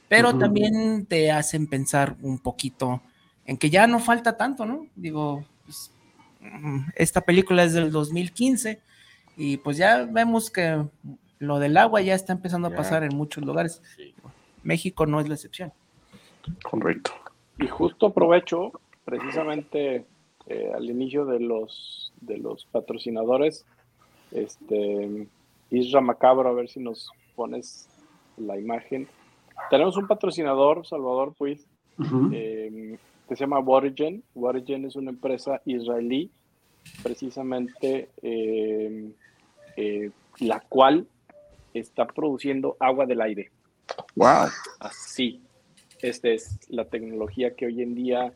pero también te hacen pensar un poquito en que ya no falta tanto, ¿no? Digo, pues, mm, esta película es del 2015 y pues ya vemos que lo del agua ya está empezando a pasar en muchos lugares. México no es la excepción. Correcto. Y justo aprovecho precisamente eh, al inicio de los de los patrocinadores, este Isra Macabro, a ver si nos pones la imagen. Tenemos un patrocinador, Salvador Puig, em, que se llama Watergen. Watergen es una empresa israelí, precisamente eh, la cual está produciendo agua del aire. Wow. Así. Esta es la tecnología que hoy en día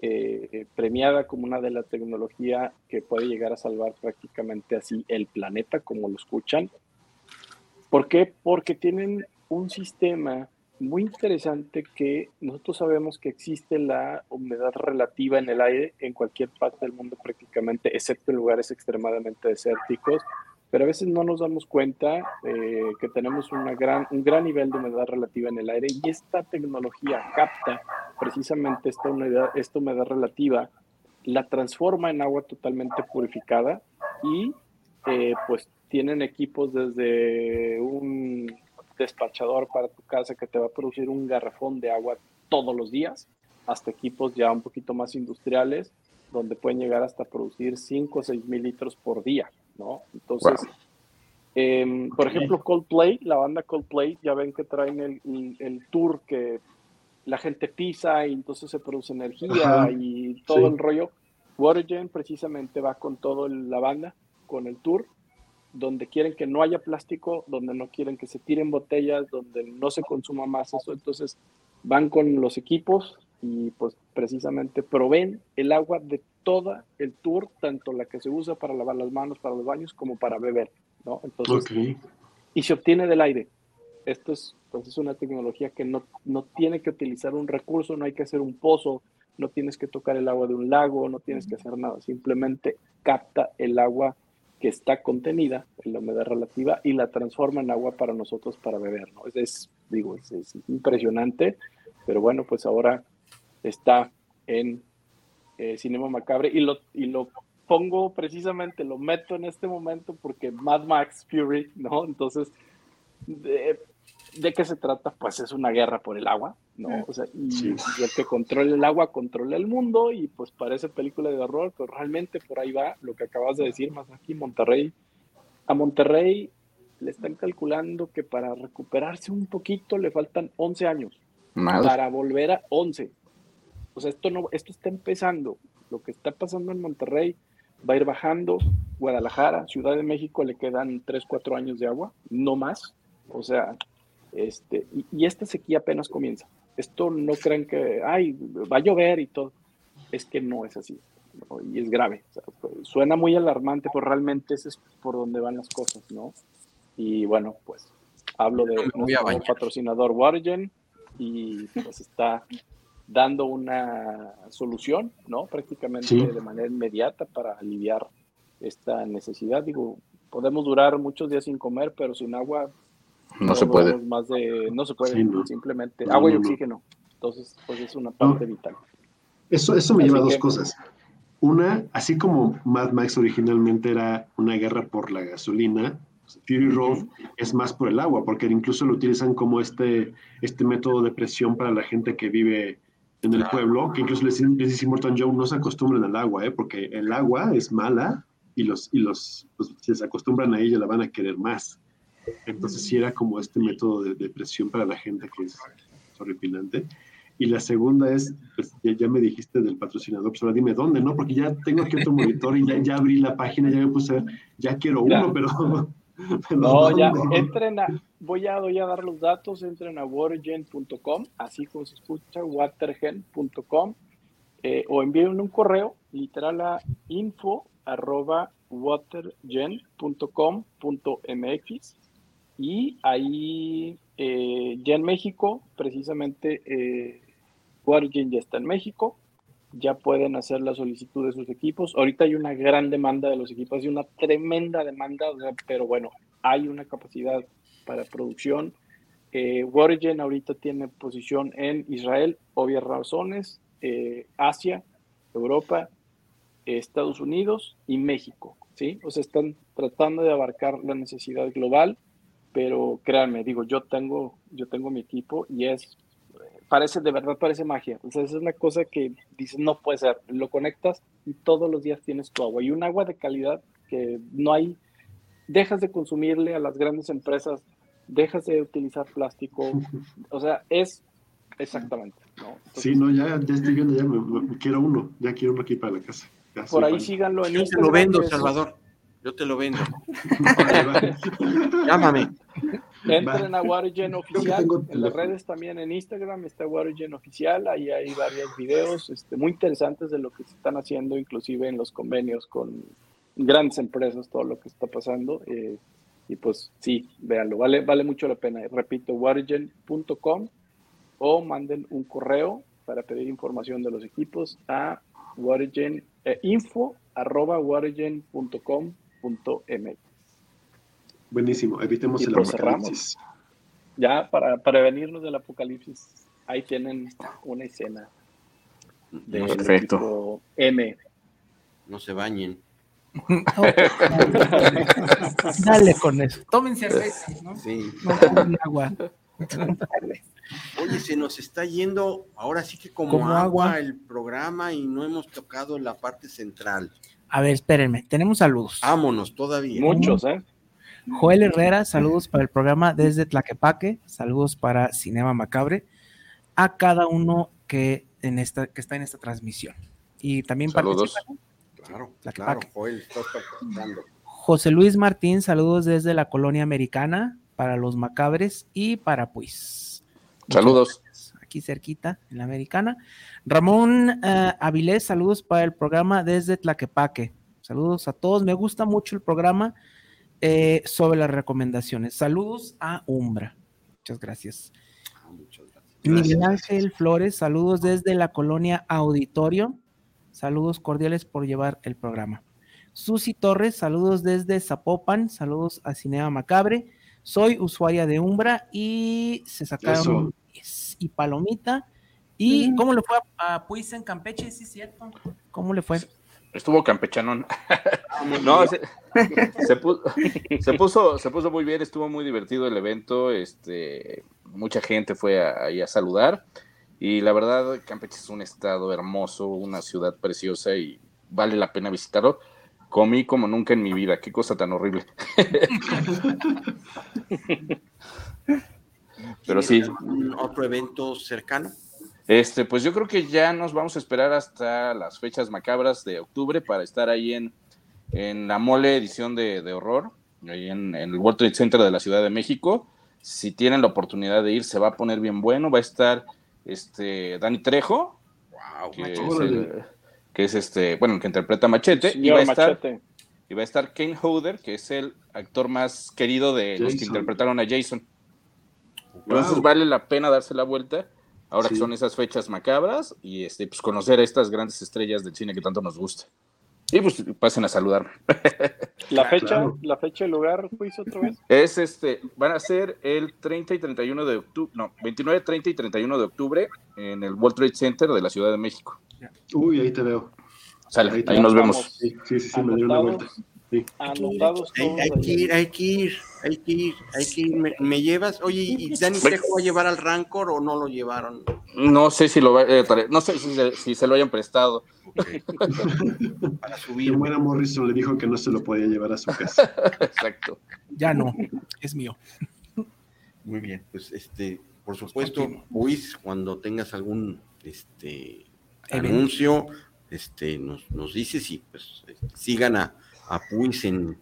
eh, premiada como una de las tecnologías que puede llegar a salvar prácticamente así el planeta, como lo escuchan. ¿Por qué? Porque tienen un sistema muy interesante que nosotros sabemos que existe la humedad relativa en el aire en cualquier parte del mundo prácticamente, excepto en lugares extremadamente desérticos, pero a veces no nos damos cuenta eh, que tenemos una gran, un gran nivel de humedad relativa en el aire y esta tecnología capta precisamente esta humedad, esta humedad relativa, la transforma en agua totalmente purificada y eh, pues tienen equipos desde un despachador para tu casa que te va a producir un garrafón de agua todos los días, hasta equipos ya un poquito más industriales, donde pueden llegar hasta producir 5 o 6 mil litros por día. ¿No? Entonces, em, por ejemplo, Coldplay, la banda Coldplay, ya ven que traen el, tour que la gente pisa y entonces se produce energía y todo el rollo. Watergen precisamente va con toda la banda, con el tour, donde quieren que no haya plástico, donde no quieren que se tiren botellas, donde no se consuma más eso. Entonces van con los equipos y pues precisamente proveen el agua de toda el tour, tanto la que se usa para lavar las manos, para los baños, como para beber, ¿no? Entonces, y se obtiene del aire. esto es, pues es una tecnología que no, no tiene que utilizar un recurso, no hay que hacer un pozo, no tienes que tocar el agua de un lago, no tienes que hacer nada, simplemente capta el agua que está contenida en la humedad relativa y la transforma en agua para nosotros para beber, ¿no? Es, digo, es, impresionante, pero bueno, pues ahora está en eh, Cinema Macabre y lo, y lo pongo precisamente, lo meto en este momento porque Mad Max Fury, ¿no? Entonces, de, ¿de qué se trata? Pues es una guerra por el agua, ¿no? O sea, y, el que controla el agua controla el mundo y pues parece película de horror, pero realmente por ahí va lo que acabas de decir, más aquí Monterrey. A Monterrey le están calculando que para recuperarse un poquito le faltan 11 años. Para volver a 11. O sea, esto, no, esto está empezando. Lo que está pasando en Monterrey va a ir bajando. Guadalajara, Ciudad de México le quedan 3, 4 años de agua, no más. O sea, este, y, esta sequía apenas comienza. Esto no creen que, ay, va a llover y todo. Es que no es así. Y es grave. Pues, suena muy alarmante, pero realmente ese es por donde van las cosas, ¿no? Y bueno, pues hablo de nuestro patrocinador Watergen y pues está dando una solución, ¿no? Prácticamente de manera inmediata para aliviar esta necesidad. Digo, podemos durar muchos días sin comer, pero sin agua no se puede. Más de, no se puede, simplemente agua y oxígeno. Entonces, pues es una parte vital. Eso, eso me lleva a dos cosas. Una, así como Mad Max originalmente era una guerra por la gasolina, Fury Road es más por el agua, porque incluso lo utilizan como este, este método de presión para la gente que vive en el pueblo, que incluso les, les dice Morton Joe, no se acostumbren al agua, ¿eh? porque el agua es mala y los, y los, pues, si se acostumbran a ella la van a querer más. Entonces sí era como este método de, presión para la gente que es horripilante. Y la segunda es, pues ya, me dijiste del patrocinador, pues ahora dime dónde, ¿no? Porque ya tengo aquí otro monitor y ya, ya abrí la página, ya me puse, ya quiero uno, pero... no, ya, entren a, voy a, dar los datos, entren a watergen.com, así como se escucha, watergen.com, eh, o envíen un correo literal a info arroba watergen.com.mx y ahí, eh, ya en México, precisamente, eh, Guardian ya está en México, ya pueden hacer la solicitud de sus equipos. Ahorita hay una gran demanda de los equipos, hay una tremenda demanda, pero bueno, hay una capacidad para producción. Eh, ahorita tiene posición en Israel, obvias razones, eh, Asia, Europa, Estados Unidos y México, ¿sí? O sea, están tratando de abarcar la necesidad global pero créanme, digo, yo tengo, yo tengo mi equipo y es, parece, de verdad parece magia. O sea, es una cosa que dices, no puede ser. Lo conectas y todos los días tienes tu agua. Y un agua de calidad que no hay, dejas de consumirle a las grandes empresas, dejas de utilizar plástico. O sea, es exactamente. ¿no? sí, no, ya, ya estoy viendo, ya quiero uno, ya quiero uno aquí para la casa. por ahí síganlo en Instagram. lo vendo, Salvador. Yo te lo vendo. Llámame. Entren a Watergen Oficial. En las redes también en Instagram está Watergen Oficial. Ahí hay varios videos este, muy interesantes de lo que se están haciendo, inclusive en los convenios con grandes empresas, todo lo que está pasando. Eh, y pues sí, véanlo, vale, vale mucho la pena. Repito, watergen.com o manden un correo para pedir información de los equipos a watergen, eh, info arroba watergen.com .mx. Buenísimo, evitemos el pues apocalipsis. Ya para prevenirnos del apocalipsis, ahí tienen una escena de Perfecto. M. No se bañen. Dale con eso. Tomen cerveza, ¿no? Sí. No agua. Oye, se nos está yendo ahora sí que como, agua el programa y no hemos tocado la parte central. A ver, espérenme, tenemos saludos. Vámonos todavía. Muchos, ¿eh? Joel Herrera, saludos para el programa desde Tlaquepaque, saludos para Cinema Macabre, a cada uno que, en esta, que está en esta transmisión. Y también saludos. Claro, claro, Joel, José Luis Martín, saludos desde la colonia americana para los macabres y para Puis. Saludos aquí cerquita, en la americana. Ramón uh, Avilés, saludos para el programa desde Tlaquepaque. Saludos a todos, me gusta mucho el programa eh, sobre las recomendaciones. Saludos a Umbra. Muchas gracias. Ah, muchas gracias. Miguel Ángel Flores, saludos desde la colonia Auditorio. Saludos cordiales por llevar el programa. Susi Torres, saludos desde Zapopan, saludos a Cinea Macabre. Soy usuaria de Umbra y se sacaron y palomita. ¿Y cómo le fue a, Puis en Campeche? Sí, cierto. ¿Cómo le fue? Estuvo campechanón. no, se, puso, se, puso, muy bien, estuvo muy divertido el evento. Este, mucha gente fue ahí a, saludar. Y la verdad, Campeche es un estado hermoso, una ciudad preciosa y vale la pena visitarlo. Comí como nunca en mi vida, qué cosa tan horrible. Pero sí. ¿Otro evento cercano? Este, pues yo creo que ya nos vamos a esperar hasta las fechas macabras de octubre para estar ahí en, en la mole edición de, horror, ahí en, el World Trade Center de la Ciudad de México. Si tienen la oportunidad de ir, se va a poner bien bueno. Va a estar este Dani Trejo, que, es, este, bueno, que interpreta Machete, y va, a estar, y va a estar Kane Hodder, que es el actor más querido de los que interpretaron a Jason. Entonces vale la pena darse la vuelta. Ahora que son esas fechas macabras y este, pues conocer a estas grandes estrellas del cine que tanto nos gusta. Y pues pasen a saludarme. ¿La fecha, la fecha y lugar, juicio otra vez? Es este, van a ser el 30 y 31 de octubre, no, 29, 30 y 31 de octubre en el World Trade Center de la Ciudad de México. Uy, ahí te veo. Sale, ahí, nos vemos. Sí, sí, sí, me dio una vuelta. Sí. Anotados hay, que ir, hay que ir, hay que ir, hay que ir. ¿Me, llevas? Oye, ¿y Dani Trejo va a llevar al Rancor o no lo llevaron? No sé si lo va, eh, no sé si, se lo hayan prestado. Para subir. buena Morrison le dijo que no se lo podía llevar a su casa. Exacto. Ya no, es mío. Muy bien, pues este, por supuesto, Luis, cuando tengas algún este anuncio, este, nos, nos dices y pues sigan a a Puis en,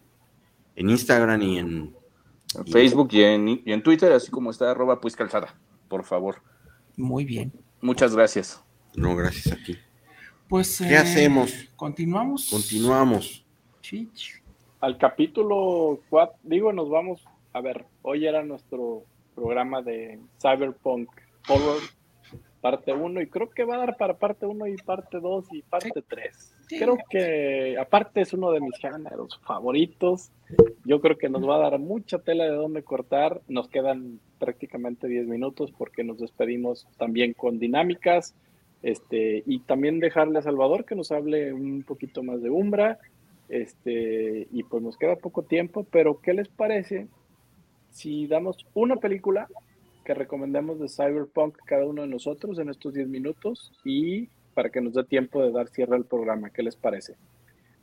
Instagram y en, Facebook y en, Twitter, así como está arroba Puis Calzada, por favor. Muy bien. Muchas gracias. No, gracias a ti. Pues, ¿qué hacemos? Eh, Continuamos. Continuamos. Al capítulo 4, digo, nos vamos, a ver, hoy era nuestro programa de Cyberpunk Horror parte 1 y creo que va a dar para parte 1 y parte 2 y parte 3. Creo que aparte es uno de mis géneros favoritos. Yo creo que nos va a dar mucha tela de dónde cortar. Nos quedan prácticamente 10 minutos porque nos despedimos también con dinámicas. Este, y también dejarle a Salvador que nos hable un poquito más de Umbra. Este, y pues nos queda poco tiempo, pero ¿qué les parece si damos una película que recomendemos de Cyberpunk cada uno de nosotros en estos 10 minutos y para que nos dé tiempo de dar cierre al programa. ¿Qué les parece?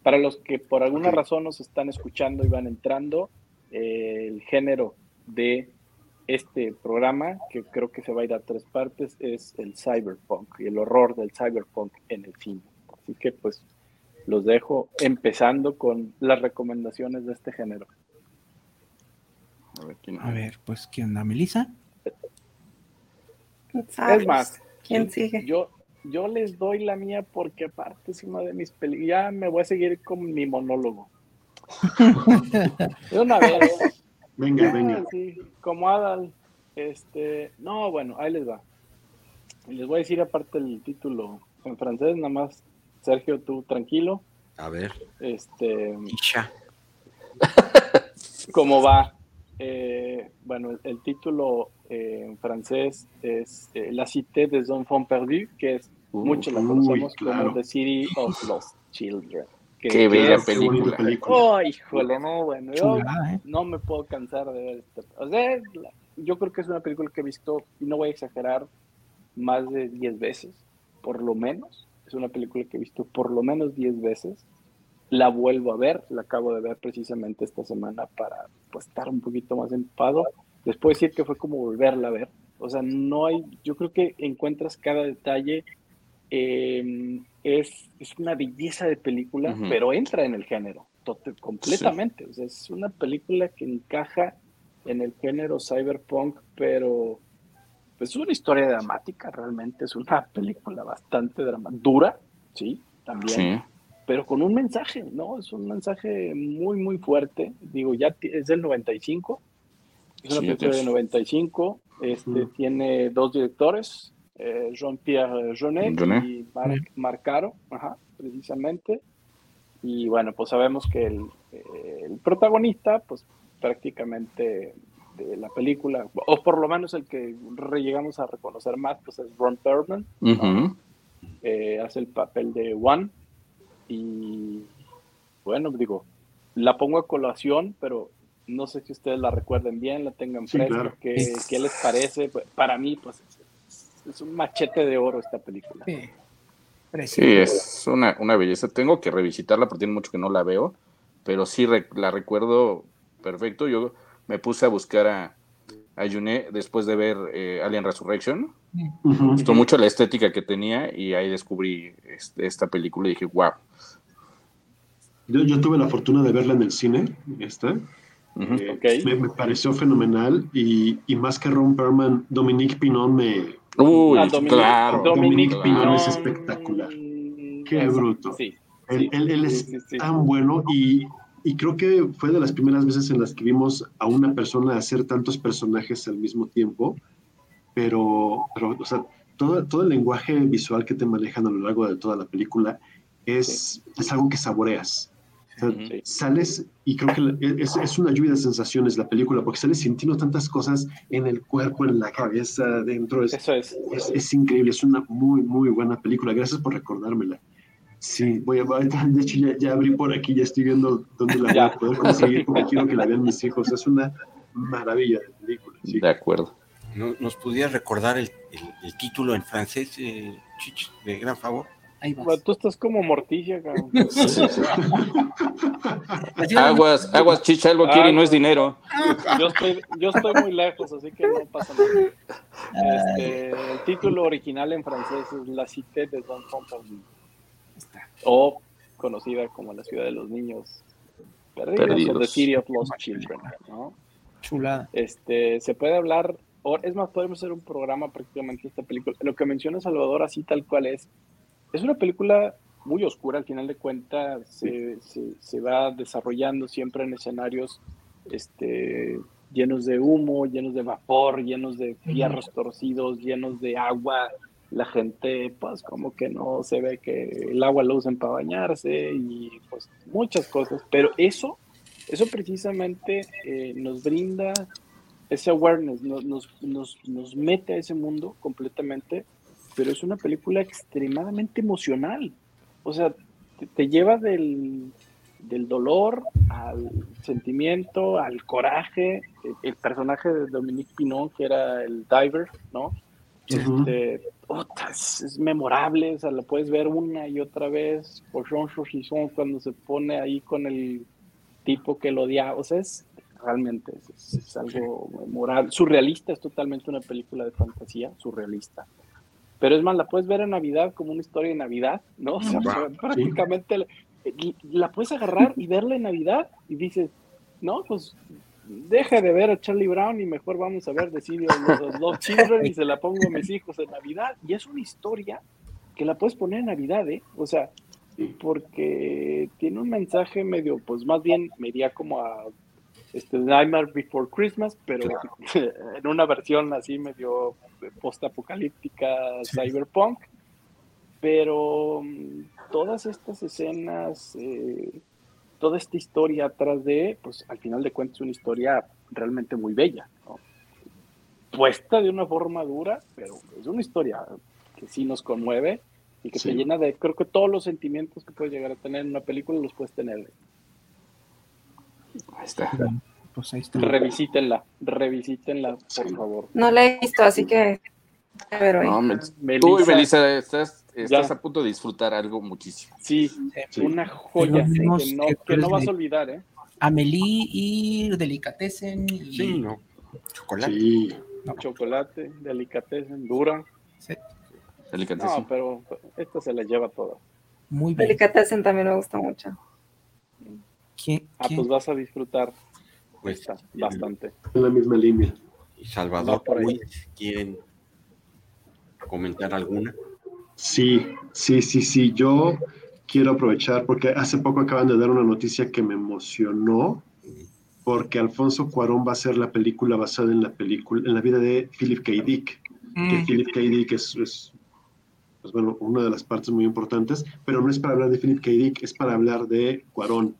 Para los que por alguna razón nos están escuchando y van entrando, eh, el género de este programa, que creo que se va a ir a tres partes, es el cyberpunk y el horror del cyberpunk en el cine. Así que pues los dejo empezando con las recomendaciones de este género. A ver, ¿quién? A ver pues ¿quién anda? ¿Melissa? Es más, ¿quién sigue? Yo, yo les doy la mía porque aparte es una de mis películas. Ya me voy a seguir con mi monólogo. de una vez. Venga, venga. como Adal. Este, no, bueno, ahí les va. Les voy a decir aparte el título en francés, nada más. Sergio, tú tranquilo. A ver. Este. ¿Cómo va? Eh, bueno, el, título eh, en francés es eh, La Cité des Enfants Perdus, que es mucho la conocemos como The City of Lost Children. Qué bella película. Oh, híjole, no, bueno, yo no me puedo cansar de ver esto. O sea, yo creo que es una película que he visto, y no voy a exagerar, más de 10 veces, por lo menos. Es una película que he visto por lo menos 10 veces la vuelvo a ver, la acabo de ver precisamente esta semana para pues, estar un poquito más empado. Les puedo decir que fue como volverla a ver. O sea, no hay, yo creo que encuentras cada detalle. Em, es, es, una belleza de película, pero entra en el género completamente. O sea, es una película que encaja en el género cyberpunk, pero pues, es una historia dramática realmente. Es una película bastante dramática, dura, sí, también pero con un mensaje, ¿no? Es un mensaje muy, muy fuerte. Digo, ya es del 95, es una película del 95, Este, Tiene dos directores, eh, Jean-Pierre Jeunet y Marc, Caro, precisamente. Y bueno, pues sabemos que el, el protagonista, pues prácticamente de la película, o por lo menos el que llegamos a reconocer más, pues es Ron Perlman. Eh, hace el papel de One. Y bueno, digo, la pongo a colación, pero no sé si ustedes la recuerden bien, la tengan fresca, ¿qué, les parece? Pues, para mí, pues es, un machete de oro esta película. Sí, es una, una, belleza. Tengo que revisitarla porque tiene mucho que no la veo, pero sí la recuerdo perfecto. Yo me puse a buscar a, a después de ver eh, Alien Resurrection. Me gustó mucho la estética que tenía y ahí descubrí este, esta película y dije, wow. Yo, yo, tuve la fortuna de verla en el cine, esta. Eh, me, pareció fenomenal y, y, más que Ron Perlman, Dominique Pinon me... Uy, ah, claro. Dominique, Pinon es espectacular. Qué bruto. Sí, él, él, es tan bueno y y creo que fue de las primeras veces en las que vimos a una persona hacer tantos personajes al mismo tiempo, pero, pero o sea, todo, todo el lenguaje visual que te manejan a lo largo de toda la película es, es algo que saboreas. Sales y creo que es, es, una lluvia de sensaciones la película, porque sales sintiendo tantas cosas en el cuerpo, en la cabeza, dentro. Es, Eso es. es. Es, increíble, es una muy, muy buena película. Gracias por recordármela. Sí, voy a, de hecho ya, abrí por aquí, ya estoy viendo dónde la voy a poder conseguir porque quiero que la vean mis hijos. Es una maravilla de película. De acuerdo. ¿Nos pudieras recordar el, el, título en francés, eh, Chich, de gran favor? Ahí tú estás como morticia, cabrón. aguas, aguas, chicha, algo quiere y no es dinero. Yo estoy, yo estoy muy lejos, así que no pasa nada. Este, el título original en francés es La Cité de Don Fontaine o conocida como la ciudad de los niños perdidos, o The City of Lost Children, ¿no? Chulada. Este, se puede hablar, es más, podemos hacer un programa prácticamente de esta película. Lo que menciona Salvador, así tal cual es, es una película muy oscura, al final de cuentas, se, se, va desarrollando siempre en escenarios este, llenos de humo, llenos de vapor, llenos de fierros torcidos, llenos de agua, la gente pues como que no se ve que el agua lo usan para bañarse y pues muchas cosas, pero eso, eso precisamente eh, nos brinda ese awareness, nos, nos, nos, mete a ese mundo completamente, pero es una película extremadamente emocional, o sea, te, lleva del, del dolor al sentimiento, al coraje, el, personaje de Dominique Pinot, que era el diver, ¿no? Este, es, memorable, o sea, lo puedes ver una y otra vez. Por Jean cuando se pone ahí con el tipo que lo odia, o sea, es realmente es, algo memorable. Surrealista, es totalmente una película de fantasía, surrealista. Pero es más, la puedes ver en Navidad como una historia de Navidad, ¿no? O sea, prácticamente la, la puedes agarrar y verla en Navidad y dices, no, pues deje de ver a Charlie Brown y mejor vamos a ver The City of Love Children y se la pongo a mis hijos en Navidad. Y es una historia que la puedes poner en Navidad, ¿eh? O sea, porque tiene un mensaje medio, pues más bien me iría como a este Nightmare Before Christmas, pero en una versión así medio post-apocalíptica, cyberpunk. Pero mm, todas estas escenas eh, toda esta historia atrás de, pues al final de cuentas, una historia realmente muy bella, puesta de una forma dura, pero es una historia que sí nos conmueve y que se llena de, creo que todos los sentimientos que puedes llegar a tener en una película los puedes tener. Ahí está. Pues ahí está. Revisítenla, revisítenla, por favor. No la he visto, así que... Pero, no, tú y Melissa estás estás a punto de disfrutar algo muchísimo. Sí, una joya que, no, vas a olvidar, ¿eh? Amelie y Delicatessen. Y... Sí, no. Chocolate. Chocolate, Delicatessen, dura. Sí. Delicatessen. No, pero esta se la lleva toda. Muy bien. Delicatessen también me gusta mucho. Ah, pues vas a disfrutar pues, bastante. En la misma línea. Y Salvador, por ahí. ¿quieren comentar alguna? Sí, sí, sí, sí. Yo quiero aprovechar porque hace poco acaban de dar una noticia que me emocionó porque Alfonso Cuarón va a hacer la película basada en la película, en la vida de Philip K. Dick, que mm. Philip K. Dick es, es pues bueno, una de las partes muy importantes, pero no es para hablar de Philip K. Dick, es para hablar de Cuarón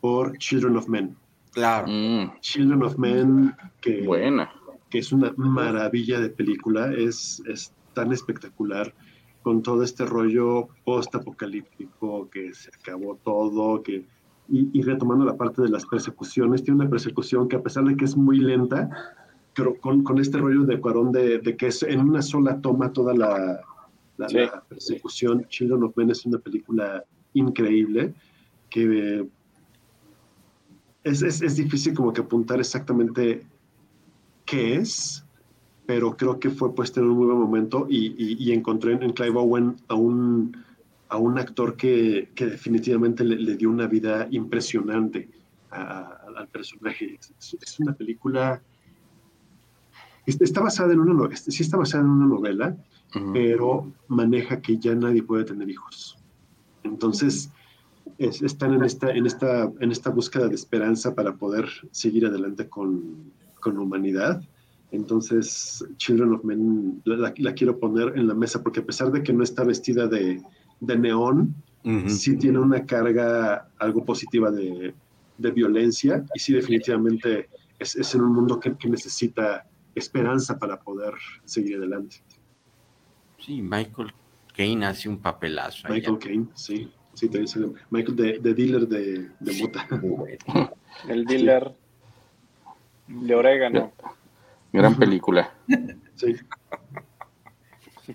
por Children of Men. Claro. Mm. Children of Men, que, Buena. que es una maravilla de película, es, es tan espectacular con todo este rollo post-apocalíptico, que se acabó todo, que y, retomando la parte de las persecuciones, tiene una persecución que a pesar de que es muy lenta, pero con, con este rollo de Cuarón de, de, que es en una sola toma toda la, la, persecución, Children of Men es una película increíble que es, es, es, difícil como que apuntar exactamente qué es, pero creo que fue puesta en un muy buen momento y, y, encontré en Clive Owen a un a un actor que, que definitivamente le, dio una vida impresionante al personaje. Es, una película... Está basada en una sí está basada en una novela, pero maneja que ya nadie puede tener hijos. Entonces, están en esta, en, esta, en esta búsqueda de esperanza para poder seguir adelante con, con humanidad. Entonces, Children of Men la, quiero poner en la mesa porque a pesar de que no está vestida de, de neón, sí tiene una carga algo positiva de, violencia y sí definitivamente es, en un mundo que, necesita esperanza para poder seguir adelante. Sí, Michael Caine hace un papelazo. Michael Caine, sí. Sí, te dice Michael, de, dealer de, de mota. El dealer de orégano. Gran película. Sí.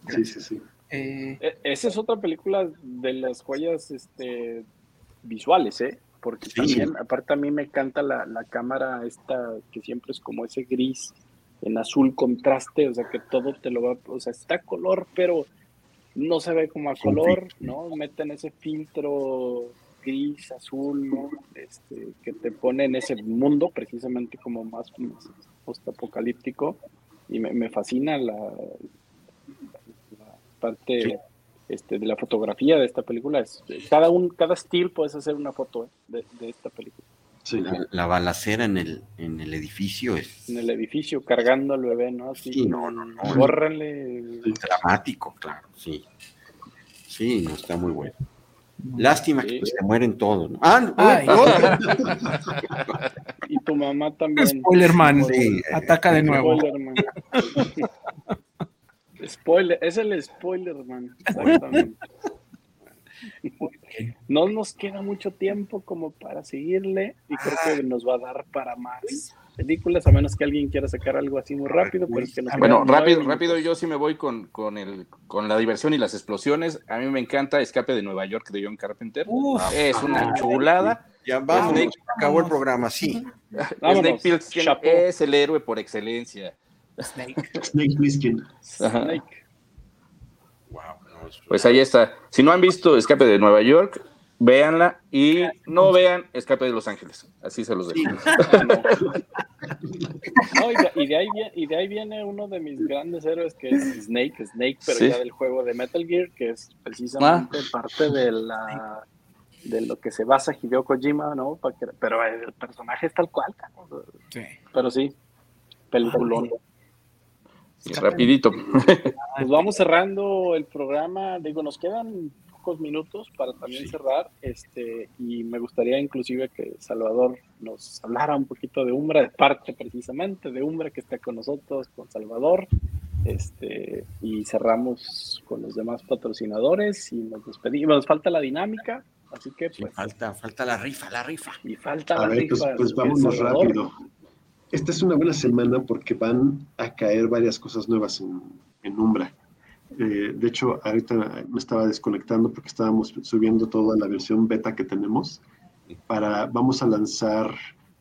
Sí, sí, sí. Eh, e, esa es otra película de las joyas este, visuales, ¿eh? Porque también, aparte a mí me encanta la, cámara esta que siempre es como ese gris en azul contraste, o sea que todo te lo va, o sea, está color, pero no se ve como a color, ¿no? Meten ese filtro gris, azul, ¿no? Este, que te pone en ese mundo precisamente como más, post-apocalíptico y me, me fascina la, parte este, de la fotografía de esta película. Es, cada, un, cada estilo puedes hacer una foto eh, de, esta película. La, balacera en el, en el edificio es. En el edificio, cargando al bebé, ¿no? sí, no, no, no. Dramático, claro, sí. Sí, no está muy bueno. Lástima que se mueren todos. Ah, y tu mamá también. Spoiler man. Ataca de nuevo. Spoiler, es el spoiler, man. No nos queda mucho tiempo como para seguirle y creo que nos va a dar para más películas, a menos que alguien quiera sacar algo así muy rápido. Pero es que bueno, rápido, rápido, yo sí me voy con, con, el, con la diversión y las explosiones. A mí me encanta Escape de Nueva York de John Carpenter. es una chulada. Ya vamos, acabó el programa, sí. Snake Pilskin es el héroe por excelencia. Snake. Snake Plissken. Snake. Pues ahí está. Si no han visto Escape de Nueva York, véanla y no vean Escape de Los Ángeles. Así se los dejo. y, de ahí viene, y, de ahí viene, uno de mis grandes héroes que es Snake, Snake, pero ya del juego de Metal Gear, que es precisamente ah. parte de la de lo que se basa Hideo Kojima, ¿no? Pero el personaje es tal cual, sí. Pero sí, peliculón rapidito. Pues vamos cerrando el programa. Digo, nos quedan pocos minutos para también cerrar. Este, y me gustaría inclusive que Salvador nos hablara un poquito de Umbra, de parte precisamente de Umbra que está con nosotros, con Salvador. Este, y cerramos con los demás patrocinadores y nos despedimos. Nos falta la dinámica, así que pues, falta, falta la rifa, la rifa. Y falta la rifa. Pues, pues vámonos rápido esta es una buena semana porque van a caer varias cosas nuevas en, en Umbra. Eh, de hecho, ahorita me estaba desconectando porque estábamos subiendo toda la versión beta que tenemos. Para, vamos a lanzar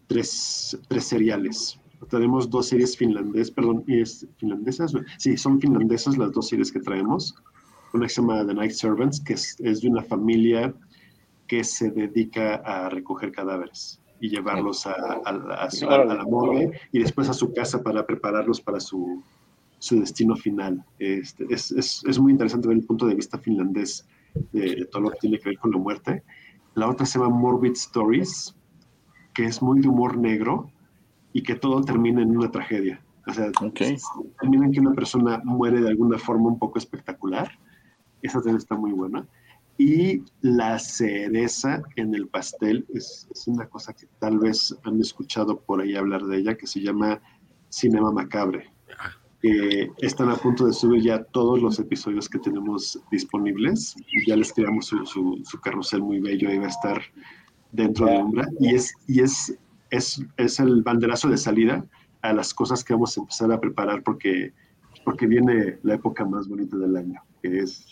tres, tres seriales. Tenemos dos series finlandesas, perdón, ¿es finlandesas? Sí, son finlandesas las dos series que traemos. Una que se llama The Night Servants, que es, es de una familia que se dedica a recoger cadáveres y llevarlos a, a, la morgue y después a su casa para prepararlos para su, su destino final. Este, es, es, es, muy interesante ver el punto de vista finlandés de, todo lo que tiene que ver con la muerte. La otra se llama Morbid Stories, que es muy de humor negro y que todo termina en una tragedia. O sea, termina en que una persona muere de alguna forma un poco espectacular. Esa también está muy buena. Y la cereza en el pastel es, es, una cosa que tal vez han escuchado por ahí hablar de ella, que se llama Cinema Macabre. Eh, están a punto de subir ya todos los episodios que tenemos disponibles. Ya les tiramos su, su, carrusel muy bello y va a estar dentro de Umbra. Y, es, y es, es, es, el banderazo de salida a las cosas que vamos a empezar a preparar porque, porque viene la época más bonita del año, que es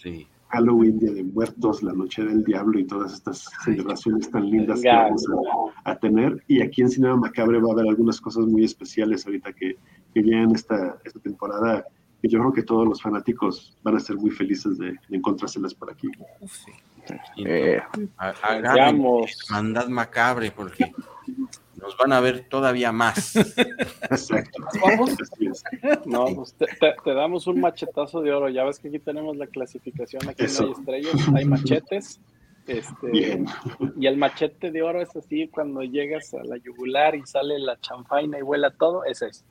Halloween, Día de Muertos, la Noche del Diablo y todas estas celebraciones tan lindas que vamos a, tener. Y aquí en Cinema Macabre va a haber algunas cosas muy especiales ahorita que, que vienen esta, esta temporada. Y yo creo que todos los fanáticos van a ser muy felices de, encontrárselas por aquí. Sí. Eh, mandad macabre porque nos van a ver todavía más. Exacto. No, pues te, damos un machetazo de oro. Ya ves que aquí tenemos la clasificación, aquí no hay estrellas, hay machetes. Este, y el machete de oro es así, cuando llegas a la yugular y sale la champaina y vuela todo, ese es.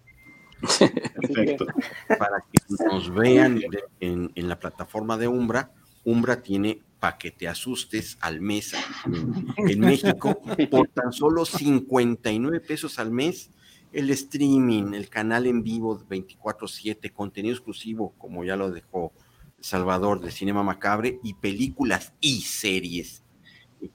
Perfecto. Para que nos vean en, en la plataforma de Umbra, Umbra tiene para que te asustes al mes en, México por tan solo 59 pesos al mes. El streaming, el canal en vivo 24/7, contenido exclusivo, como ya lo dejó Salvador de Cinema Macabre, y películas y series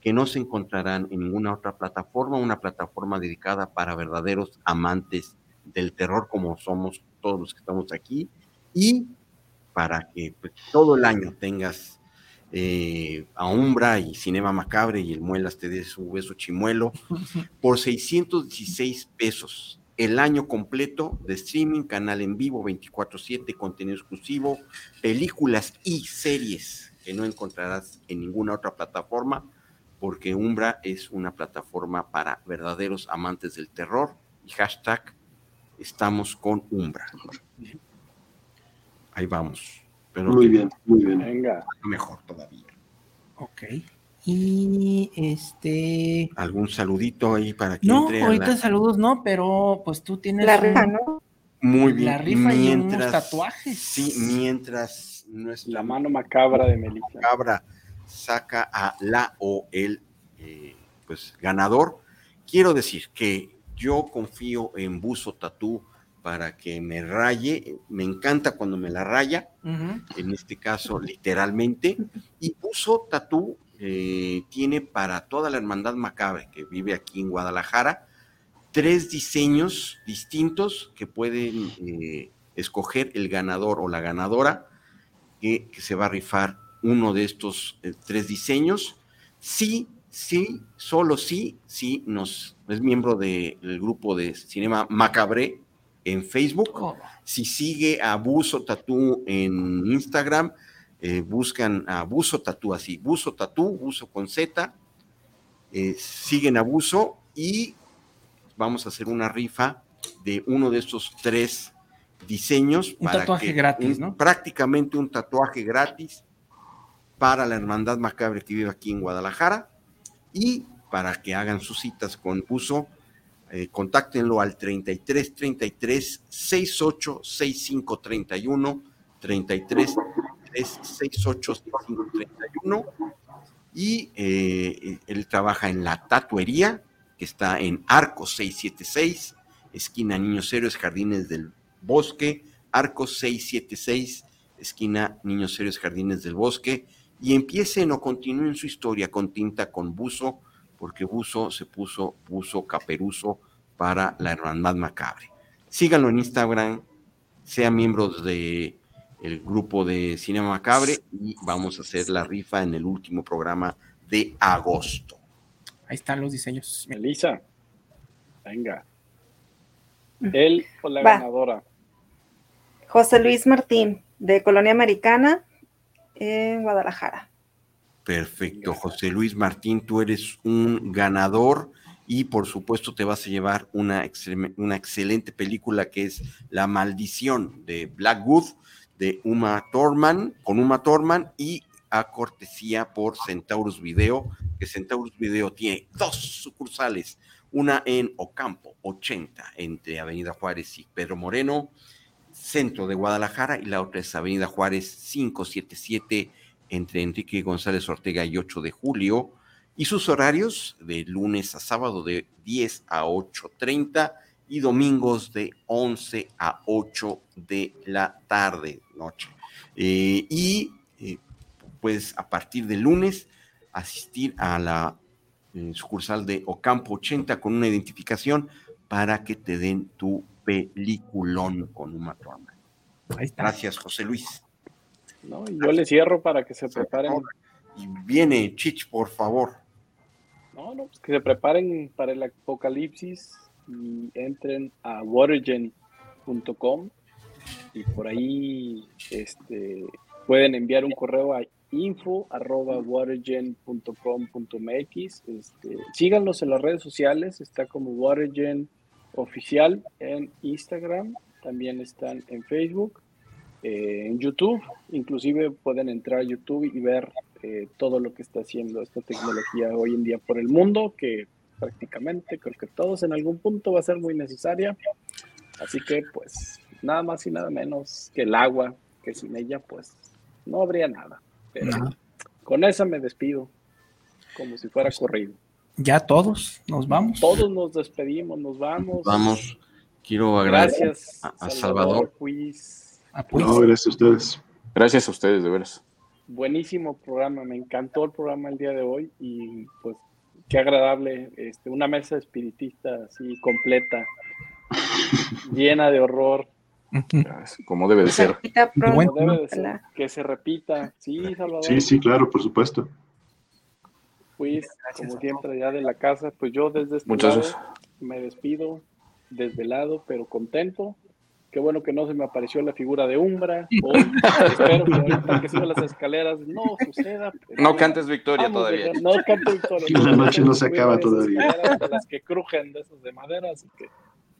que no se encontrarán en ninguna otra plataforma, una plataforma dedicada para verdaderos amantes del terror como somos todos los que estamos aquí, y para que pues, todo el año tengas eh, a Umbra y Cinema Macabre y el Muelas te dé su beso chimuelo por 616 pesos el año completo de streaming, canal en vivo 24/7, contenido exclusivo, películas y series que no encontrarás en ninguna otra plataforma porque Umbra es una plataforma para verdaderos amantes del terror y hashtag estamos con Umbra. Ahí vamos muy bien, muy bien. Venga. Mejor todavía. Ok. Y este. ¿Algún saludito ahí para que No, ahorita saludos no, pero pues tú tienes. La rifa, ¿no? Muy bien. La rifa mientras, y unos tatuajes. Sí, mientras nuestra la mano macabra de Melissa. Macabra saca a la o el eh, pues ganador. Quiero decir que yo confío en Buzo Tatú para que me raye. Me encanta cuando me la raya, en este caso literalmente. Y Puso Tatú eh, tiene para toda la hermandad macabre que vive aquí en Guadalajara tres diseños distintos que pueden eh, escoger el ganador o la ganadora que, se va a rifar uno de estos eh, tres diseños. Sí, sí, solo sí, sí, nos, es miembro del grupo de Cinema Macabre en Facebook. Oh. Si sigue a Buzo Tatú en Instagram, eh, buscan a Buzo Tatú así, Buzo Tatú, Buzo con Z, eh, siguen a Buzo y vamos a hacer una rifa de uno de estos tres diseños. Un tatuaje gratis, ¿no? Prácticamente un tatuaje gratis para la Hermandad Macabre que vive aquí en Guadalajara y para que hagan sus citas con Buzo eh, contáctenlo al 33 33 68 65 31 33 68 65 31 y él trabaja en la tatuería que está en Arco 676 esquina Niños Héroes Jardines del Bosque. Arco 676 esquina Niños Héroes Jardines del Bosque. Y empiecen o continúen su historia con tinta con buzo porque Buzo se puso Buzo Caperuso para la Hermandad Macabre. Síganlo en Instagram, sean miembros de el grupo de Cinema Macabre y vamos a hacer la rifa en el último programa de agosto. Ahí están los diseños. Melissa, venga. Él o la ganadora. José Luis Martín, de Colonia Americana, en Guadalajara. Perfecto, José Luis Martín, tú eres un ganador y por supuesto te vas a llevar una, una excelente película que es La Maldición de Blackwood de Uma Thurman, con Uma Thurman y a cortesía por Centaurus Video, que Centaurus Video tiene dos sucursales, una en Ocampo, 80, entre Avenida Juárez y Pedro Moreno, centro de Guadalajara, y la otra es Avenida Juárez 577, entre Enrique González Ortega y 8 de julio, y sus horarios de lunes a sábado de 10 a 8.30 y domingos de 11 a 8 de la tarde, noche. Eh, y eh, pues a partir de lunes asistir a la eh, sucursal de Ocampo 80 con una identificación para que te den tu peliculón con un Thurman. Gracias, José Luis. No, yo le cierro para que se preparen. Y viene, Chich, por favor. No, no, pues que se preparen para el apocalipsis y entren a watergen.com y por ahí este, pueden enviar un correo a info arroba watergen.com.mx. Este, síganlos en las redes sociales, está como Watergen Oficial en Instagram, también están en Facebook, eh, en YouTube, inclusive pueden entrar a YouTube y ver eh, todo lo que está haciendo esta tecnología hoy en día por el mundo, que prácticamente creo que todos en algún punto va a ser muy necesaria. Así que pues nada más y nada menos que el agua, que sin ella pues no habría nada. Pero con esa me despido, como si fuera corrido. Ya todos nos vamos. Todos nos despedimos, nos vamos. Vamos. Quiero agradecer a, Salvador. Gracias a ustedes. Gracias a ustedes, de veras. Buenísimo programa, me encantó el programa el día de hoy y pues qué agradable, este, una mesa espiritista así completa, llena de horror, como debe de ser. Que se repita. Sí, Salvador. Sí, sí, claro, por supuesto. Pues, como siempre, ya de la casa, pues yo desde este lado me despido, desvelado, pero contento. Qué bueno que no se me apareció la figura de Umbra. espero que ahorita que suba las escaleras no suceda. No cantes victoria todavía. no cantes victoria. La noche no se acaba todavía. las que crujen de esos de madera, así que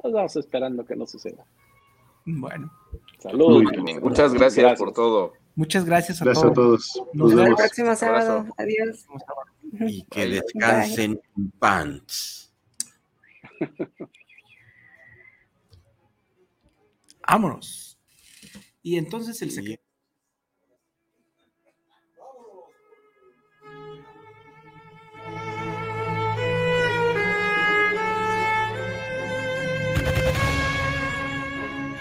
nos vamos esperando que no suceda. Bueno. Saludos. Muchas gracias, por todo. Muchas gracias a gracias todos. a todos. Nos, vemos el próximo sábado. Adiós. Y que descansen en pants. Vámonos. Y entonces el secreto